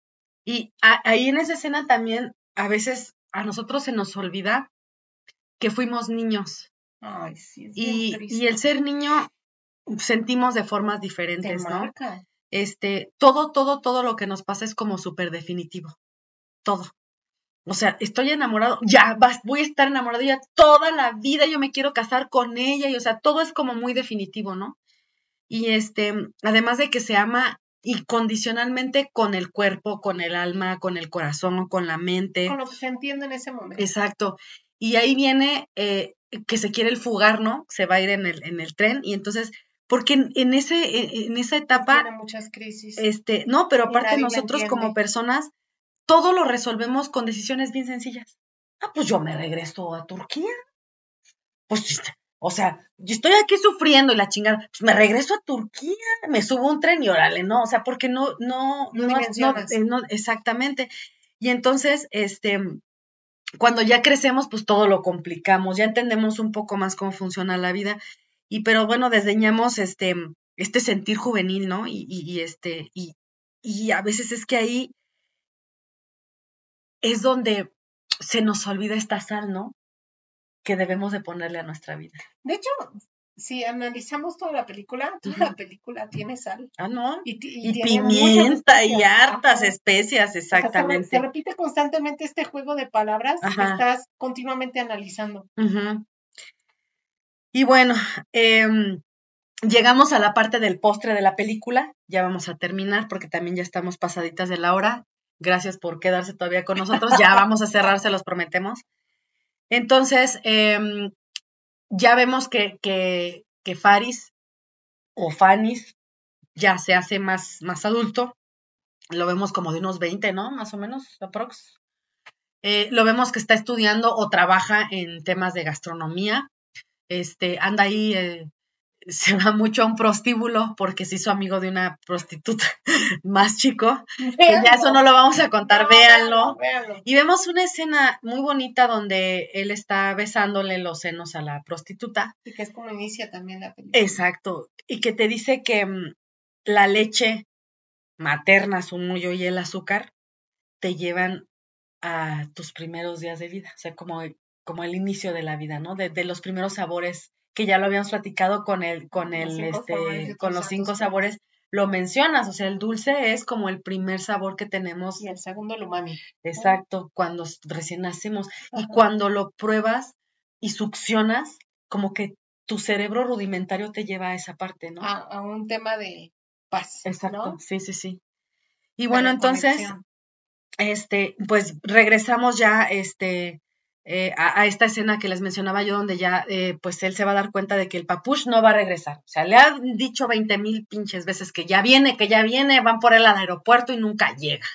Y a- ahí en esa escena también, a veces a nosotros se nos olvida que fuimos niños.
Ay, sí, es
Y, y el ser niño sentimos de formas
Te
diferentes, ¿no?
marca.
Este, todo, todo, todo lo que nos pasa es como súper definitivo. Todo. O sea, estoy enamorado, ya vas, voy a estar enamorado ella toda la vida, yo me quiero casar con ella, y o sea, todo es como muy definitivo, ¿no? Y este, además de que se ama incondicionalmente con el cuerpo, con el alma, con el corazón, con la mente.
Con lo que se entiende en ese momento.
Exacto. Y ahí viene eh, que se quiere el fugar, ¿no? Se va a ir en el, en el tren. Y entonces, porque en, en ese, en, en esa etapa,
Tiene muchas crisis.
este, no, pero aparte nosotros como personas, todo lo resolvemos con decisiones bien sencillas. Ah, pues yo me regreso a Turquía. Pues, o sea, yo estoy aquí sufriendo y la chingada, pues me regreso a Turquía, me subo un tren y órale, ¿no? O sea, porque no, no,
No
no, eh, no- exactamente. Y entonces, este, cuando ya crecemos, pues todo lo complicamos, ya entendemos un poco más cómo funciona la vida. Y pero bueno, desdeñamos este, este sentir juvenil, ¿no? Y, y, y este, y, y a veces es que ahí es donde se nos olvida esta sal, ¿no? Que debemos de ponerle a nuestra vida.
De hecho, si analizamos toda la película, toda la película tiene sal.
Ah, ¿no?
Y,
Y,
muchas
pimienta y hartas
Ajá.
especias,
O sea, se re-
exactamente.
se, repite constantemente este juego de palabras que estás continuamente analizando.
Y bueno, em, llegamos a la parte del postre de la película. Ya vamos a terminar porque también ya estamos pasaditas de la hora. Gracias por quedarse todavía con nosotros. Ya vamos a cerrar, se los prometemos. Entonces, em, ya vemos que, que, que Faris o Fanis ya se hace más, más adulto. Lo vemos como de unos 20, ¿no? Más o menos, aprox. Eh, lo vemos que está estudiando o trabaja en temas de gastronomía. Este, anda ahí, eh, se va mucho a un prostíbulo porque se hizo amigo de una prostituta más chico. Que ya eso no lo vamos a contar,
No,
véanlo.
véanlo.
Y vemos una escena muy bonita donde él está besándole los senos a la prostituta.
Y que es como inicia también la película.
Exacto. Y que te dice que mm, la leche materna, su mullo y el azúcar te llevan a tus primeros días de vida. O sea, como, como el inicio de la vida, ¿no? De, de los primeros sabores que ya lo habíamos platicado con el, con
Los
el,
cinco sabores
este, con los cinco
santos
sabores. Lo mencionas, o sea, el dulce es como el primer sabor que tenemos
Y el segundo, el umami.
Exacto, cuando recién nacemos. Y cuando lo pruebas y succionas, como que tu cerebro rudimentario te lleva a esa parte, ¿no?
A, a un tema de paz.
Exacto,
¿no?
sí, sí, sí. Y bueno, entonces, este, pues regresamos ya, este, eh, a, a esta escena que les mencionaba yo, donde ya, eh, pues él se va a dar cuenta de que el papush no va a regresar. O sea, le han dicho veinte mil pinches veces que ya viene, que ya viene, van por él al aeropuerto y nunca llega.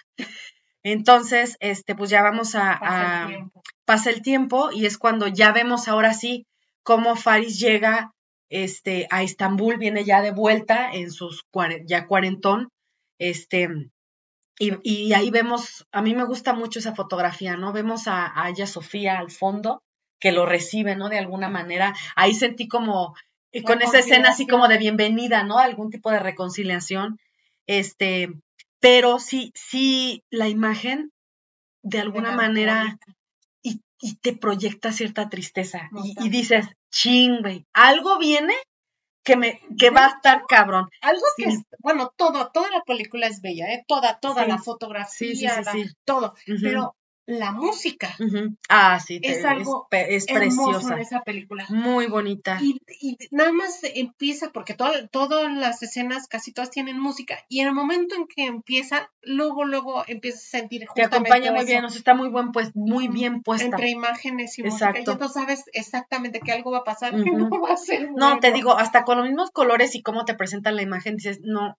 Entonces, este, pues ya vamos a,
Pasa
a-
el tiempo.
pasa el tiempo y es cuando ya vemos ahora sí cómo Faris llega este, a Estambul, viene ya de vuelta en sus ya cuarentón, este, y, y ahí vemos, a mí me gusta mucho esa fotografía, ¿no? Vemos a, a Aya Sofía al fondo, que lo recibe, ¿no? De alguna manera. Ahí sentí como, eh, con esa escena así como de bienvenida, ¿no? Algún tipo de reconciliación. Este, pero sí, sí, la imagen de alguna manera y, y, te proyecta cierta tristeza y, y, dices, ching, güey, algo viene que me que va a estar cabrón.
Algo que es, bueno, todo, toda la película es bella, ¿eh? Toda, toda la fotografía, la, todo, pero la música.
Ah, sí,
es algo
es, preciosa.
en esa película.
Muy bonita.
Y, nada más empieza, porque todas las escenas, casi todas tienen música, y en el momento en que empieza, luego, luego empiezas a sentir
Te acompaña muy bien, o sea, está muy buen pues, muy bien puesta.
Entre imágenes y música, ya tú sabes exactamente que algo va a pasar, que no va a ser
No, te digo, hasta con los mismos colores y cómo te presentan la imagen, dices, no,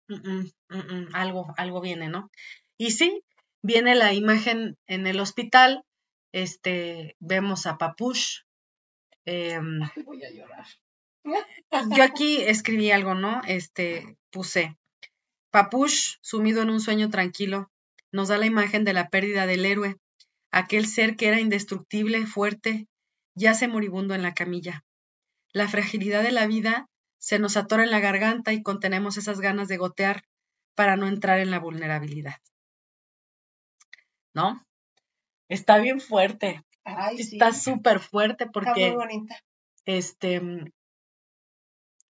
algo, algo viene, ¿no? Y sí, viene la imagen en el hospital, este, vemos a Papush.
Em, voy a llorar.
Yo aquí escribí algo, ¿no? Este, puse, Papush, sumido en un sueño tranquilo, nos da la imagen de la pérdida del héroe, aquel ser que era indestructible, fuerte, yace moribundo en la camilla. La fragilidad de la vida se nos atora en la garganta y contenemos esas ganas de gotear para no entrar en la vulnerabilidad. ¿No? Está bien fuerte. Está súper fuerte porque. Este.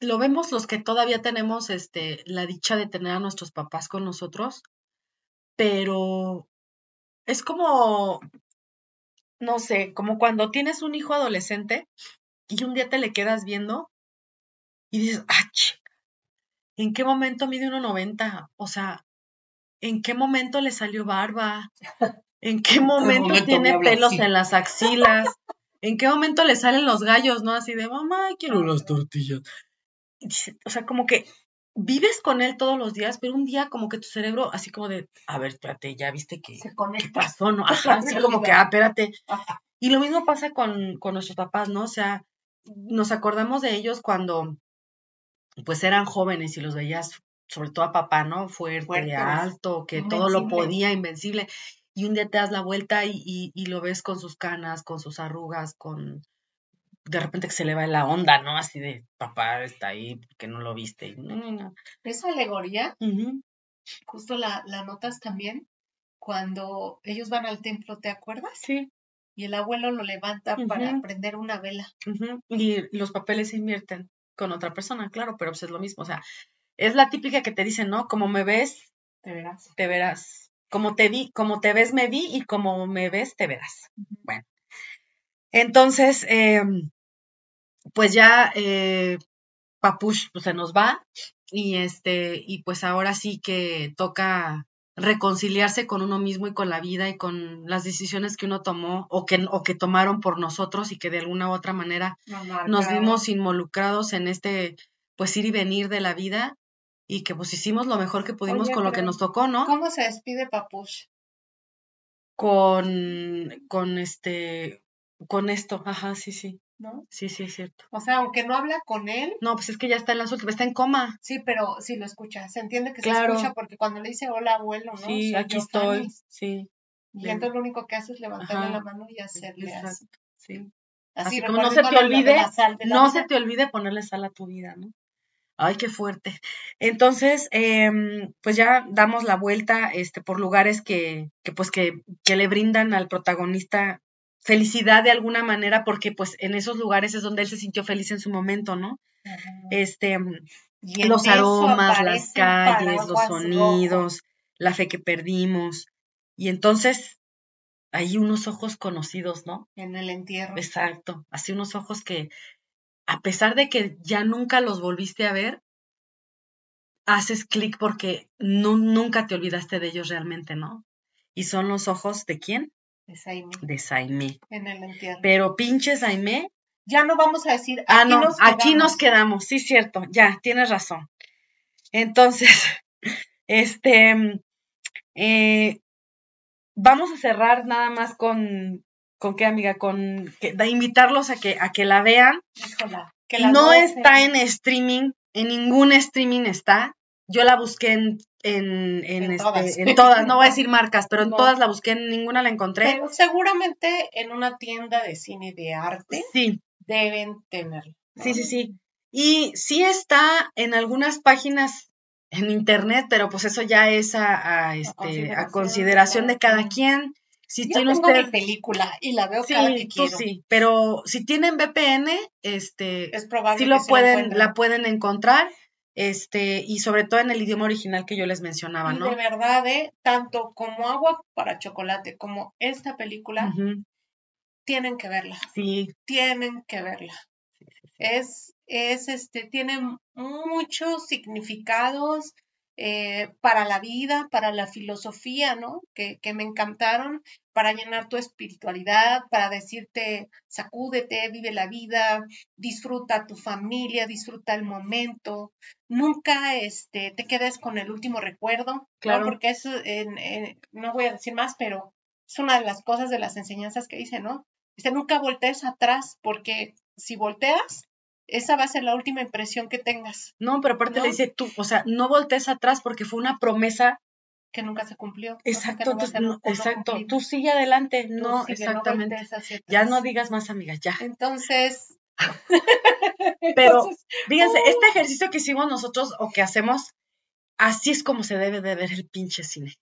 Lo vemos los que todavía tenemos este, la dicha de tener a nuestros papás con nosotros, pero es como, no sé, como cuando tienes un hijo adolescente y un día te le quedas viendo y dices, chica, ¿en qué momento mide 1,90? O sea, ¿en qué momento le salió barba? ¿En qué momento, tiene pelos en las axilas? ¿En qué momento le salen los gallos, no? Así de, mamá, quiero las tortillas. O sea, como que vives con él todos los días, pero un día como que tu cerebro, así como de, a ver, espérate, ya viste que
Se
¿qué pasó, ¿no? Ajá, así como que, ah, espérate. Y lo mismo pasa con, con nuestros papás, ¿no? O sea, nos acordamos de ellos cuando pues eran jóvenes y los veías sobre todo a papá, ¿no? Fuerte, alto, que todo lo podía, invencible. Y un día te das la vuelta y, y, lo ves con sus canas, con sus arrugas, con de repente que se le va la onda, ¿no? Así de papá está ahí porque no lo viste.
Esa alegoría, justo la, la notas también cuando ellos van al templo, ¿te acuerdas?
Sí.
Y el abuelo lo levanta para prender una vela.
Y los papeles se invierten con otra persona, claro, pero pues es lo mismo. O sea, es la típica que te dicen, ¿no? Como me ves,
te verás.
Te verás. Como te vi, como te ves, me vi y como me ves, te verás. Bueno. Entonces, em, pues ya eh, Papush pues, se nos va y este, y pues ahora sí que toca reconciliarse con uno mismo y con la vida y con las decisiones que uno tomó o que, o que tomaron por nosotros y que de alguna u otra manera nos vimos involucrados en este pues ir y venir de la vida y que pues hicimos lo mejor que pudimos con lo que nos tocó, ¿no?
¿Cómo se despide Papush?
Con, con este, con esto, ajá, sí, sí.
¿No?
Sí, sí, es cierto.
O sea, aunque no habla con él.
No, pues es que ya está en las últimas, está en coma.
Sí, pero sí lo escucha. Se entiende que se escucha porque cuando le dice hola abuelo, ¿no?
Sí, aquí estoy. Sí.
Y entonces lo único que hace es levantarle la mano y hacerle así.
Sí. Así, como no se te olvide, no se te olvide ponerle sal a tu vida, ¿no? Ay, qué fuerte. Entonces, em, pues ya damos la vuelta este, por lugares que, que pues que, que, le brindan al protagonista felicidad de alguna manera, porque pues en esos lugares es donde él se sintió feliz en su momento, ¿no? Este, los aromas, las calles, los sonidos, la fe que perdimos. Y entonces hay unos ojos conocidos, ¿no?
En el entierro.
Exacto, así unos ojos que, a pesar de que ya nunca los volviste a ver, haces clic porque no, nunca te olvidaste de ellos realmente, ¿no? Y son los ojos de quién?
De Saime.
De Saime.
En el entierro.
Pero pinche Saime.
Ya no vamos a decir.
Ah, no, aquí nos quedamos, sí, cierto, ya, tienes razón. Entonces, este, eh, vamos a cerrar nada más con ¿Con qué amiga? Con que, de invitarlos a que, a que la vean.
que la
no está en streaming, en ningún streaming está. yo la busqué en, en, en,
En
este,
todas.
en todas, no voy a decir marcas, pero en
No.
todas la busqué, en ninguna la encontré.
Pero seguramente en una tienda de cine de arte
Sí,
deben tenerlo. ¿no?
sí, sí, sí. Y sí está en algunas páginas en internet, pero pues eso ya es a, a, este, a
consideración
consideración de cada quien. Si
Yo
tiene
tengo
usted...
mi película y la veo
Sí,
cada que quiero.
sí, pero si tienen VPN, este,
Es probable
sí
que
lo
la
pueden, la pueden encontrar, este, y sobre todo en el idioma original que yo les mencionaba,
Y
¿no?
de verdad, ¿eh? tanto como Agua para Chocolate como esta película, tienen que verla.
Sí,
tienen que verla. Es, es este, tiene muchos significados eh, para la vida, para la filosofía, ¿no? Que, que me encantaron, para llenar tu espiritualidad, para decirte, sacúdete, vive la vida, disfruta tu familia, disfruta el momento, nunca este, te quedes con el último recuerdo, ¿no?
Claro.
Porque eso, en- en- no voy a decir más, pero es una de las cosas de las enseñanzas que dice, ¿no? Dice, nunca voltees atrás, porque si volteas, esa va a ser la última impresión que tengas,
no, pero aparte
¿No?
le dice tú, o sea, no voltees atrás porque fue una promesa,
que nunca se cumplió.
exacto,
no
no, exacto,
cumplido.
tú sigue adelante,
Tú
no,
sigue,
exactamente, ya no digas más, amigas, ya,
Entonces,
pero
entonces,
fíjense,
uh.
este ejercicio que hicimos nosotros o que hacemos, así es como se debe de ver el pinche cine,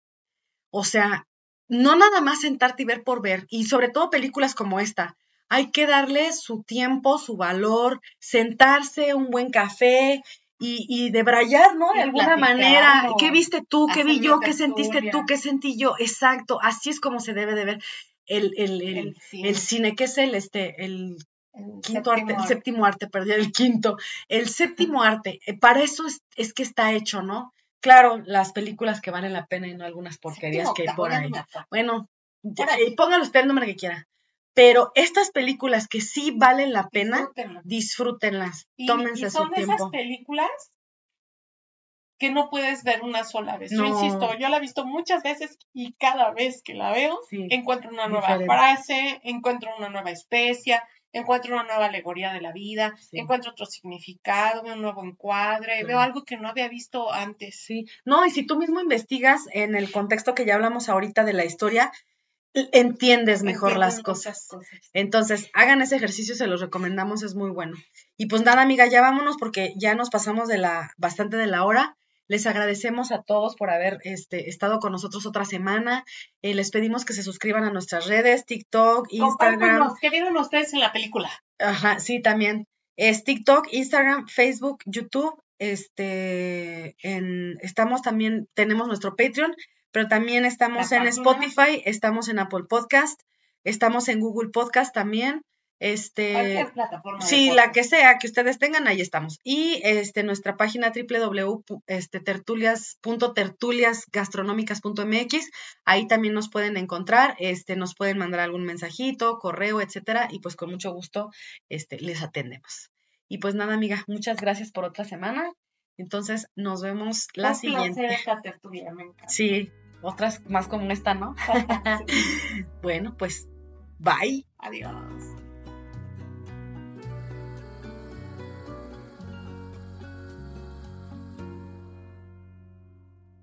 o sea, no nada más sentarte y ver por ver, y sobre todo películas como esta, hay que darle su tiempo, su valor, sentarse, un buen café y, y debrayar, ¿no? De
Y
alguna manera. ¿qué viste tú? ¿Qué vi yo? ¿Qué sentiste tú? ¿Qué sentí yo? Exacto, así es como se debe de ver el, el, el,
el cine,
que es el, este, el quinto arte, el séptimo arte, perdí el quinto, el séptimo arte, eh, para eso es, es que está hecho, ¿no? Claro, las películas que valen la pena y no algunas porquerías
Séptimo
que hay por ahí. Bueno,
Por ahí.
eh, póngale usted el número que quiera. Pero estas películas que sí valen la pena,
Disfrútenlo.
disfrútenlas,
Y,
tómense
y
su
son esas películas que no puedes ver una sola vez. Yo insisto, yo la he visto muchas veces y cada vez que la veo
Sí,
encuentro una nueva
diferente.
frase, encuentro una nueva especia, encuentro una nueva alegoría de la vida,
Sí.
encuentro otro significado, veo un nuevo encuadre, veo algo que no había visto antes.
Sí, no, y si tú mismo investigas en el contexto que ya hablamos ahorita de la historia, entiendes mejor
Entiendo
las cosas.
cosas.
Entonces, hagan ese ejercicio, se los recomendamos, es muy bueno. Y pues nada, amiga, ya vámonos porque ya nos pasamos de la, bastante de la hora. Les agradecemos a todos por haber este, estado con nosotros otra semana. Eh, les pedimos que se suscriban a nuestras redes, TikTok, Instagram.
¿qué vieron ustedes en la película?
Ajá, sí, también. Es TikTok, Instagram, Facebook, YouTube. Este, en, estamos también, tenemos nuestro Patreon, pero también estamos en. Spotify, estamos en Apple Podcast, estamos en Google Podcast también. Este,
plataforma.
Sí, la que sea que ustedes tengan, ahí estamos. Y este, nuestra página www.tertulias.tertuliasgastronómicas.mx, ahí también nos pueden encontrar, este, nos pueden mandar algún mensajito, correo, etcétera, y pues con mucho gusto este, les atendemos. Y pues nada, amiga, muchas gracias por otra semana. Entonces, nos vemos la
Un
siguiente.
placer esta tertulia, me encanta.
Sí, otras más como esta, ¿no? Bueno, pues, bye.
Adiós.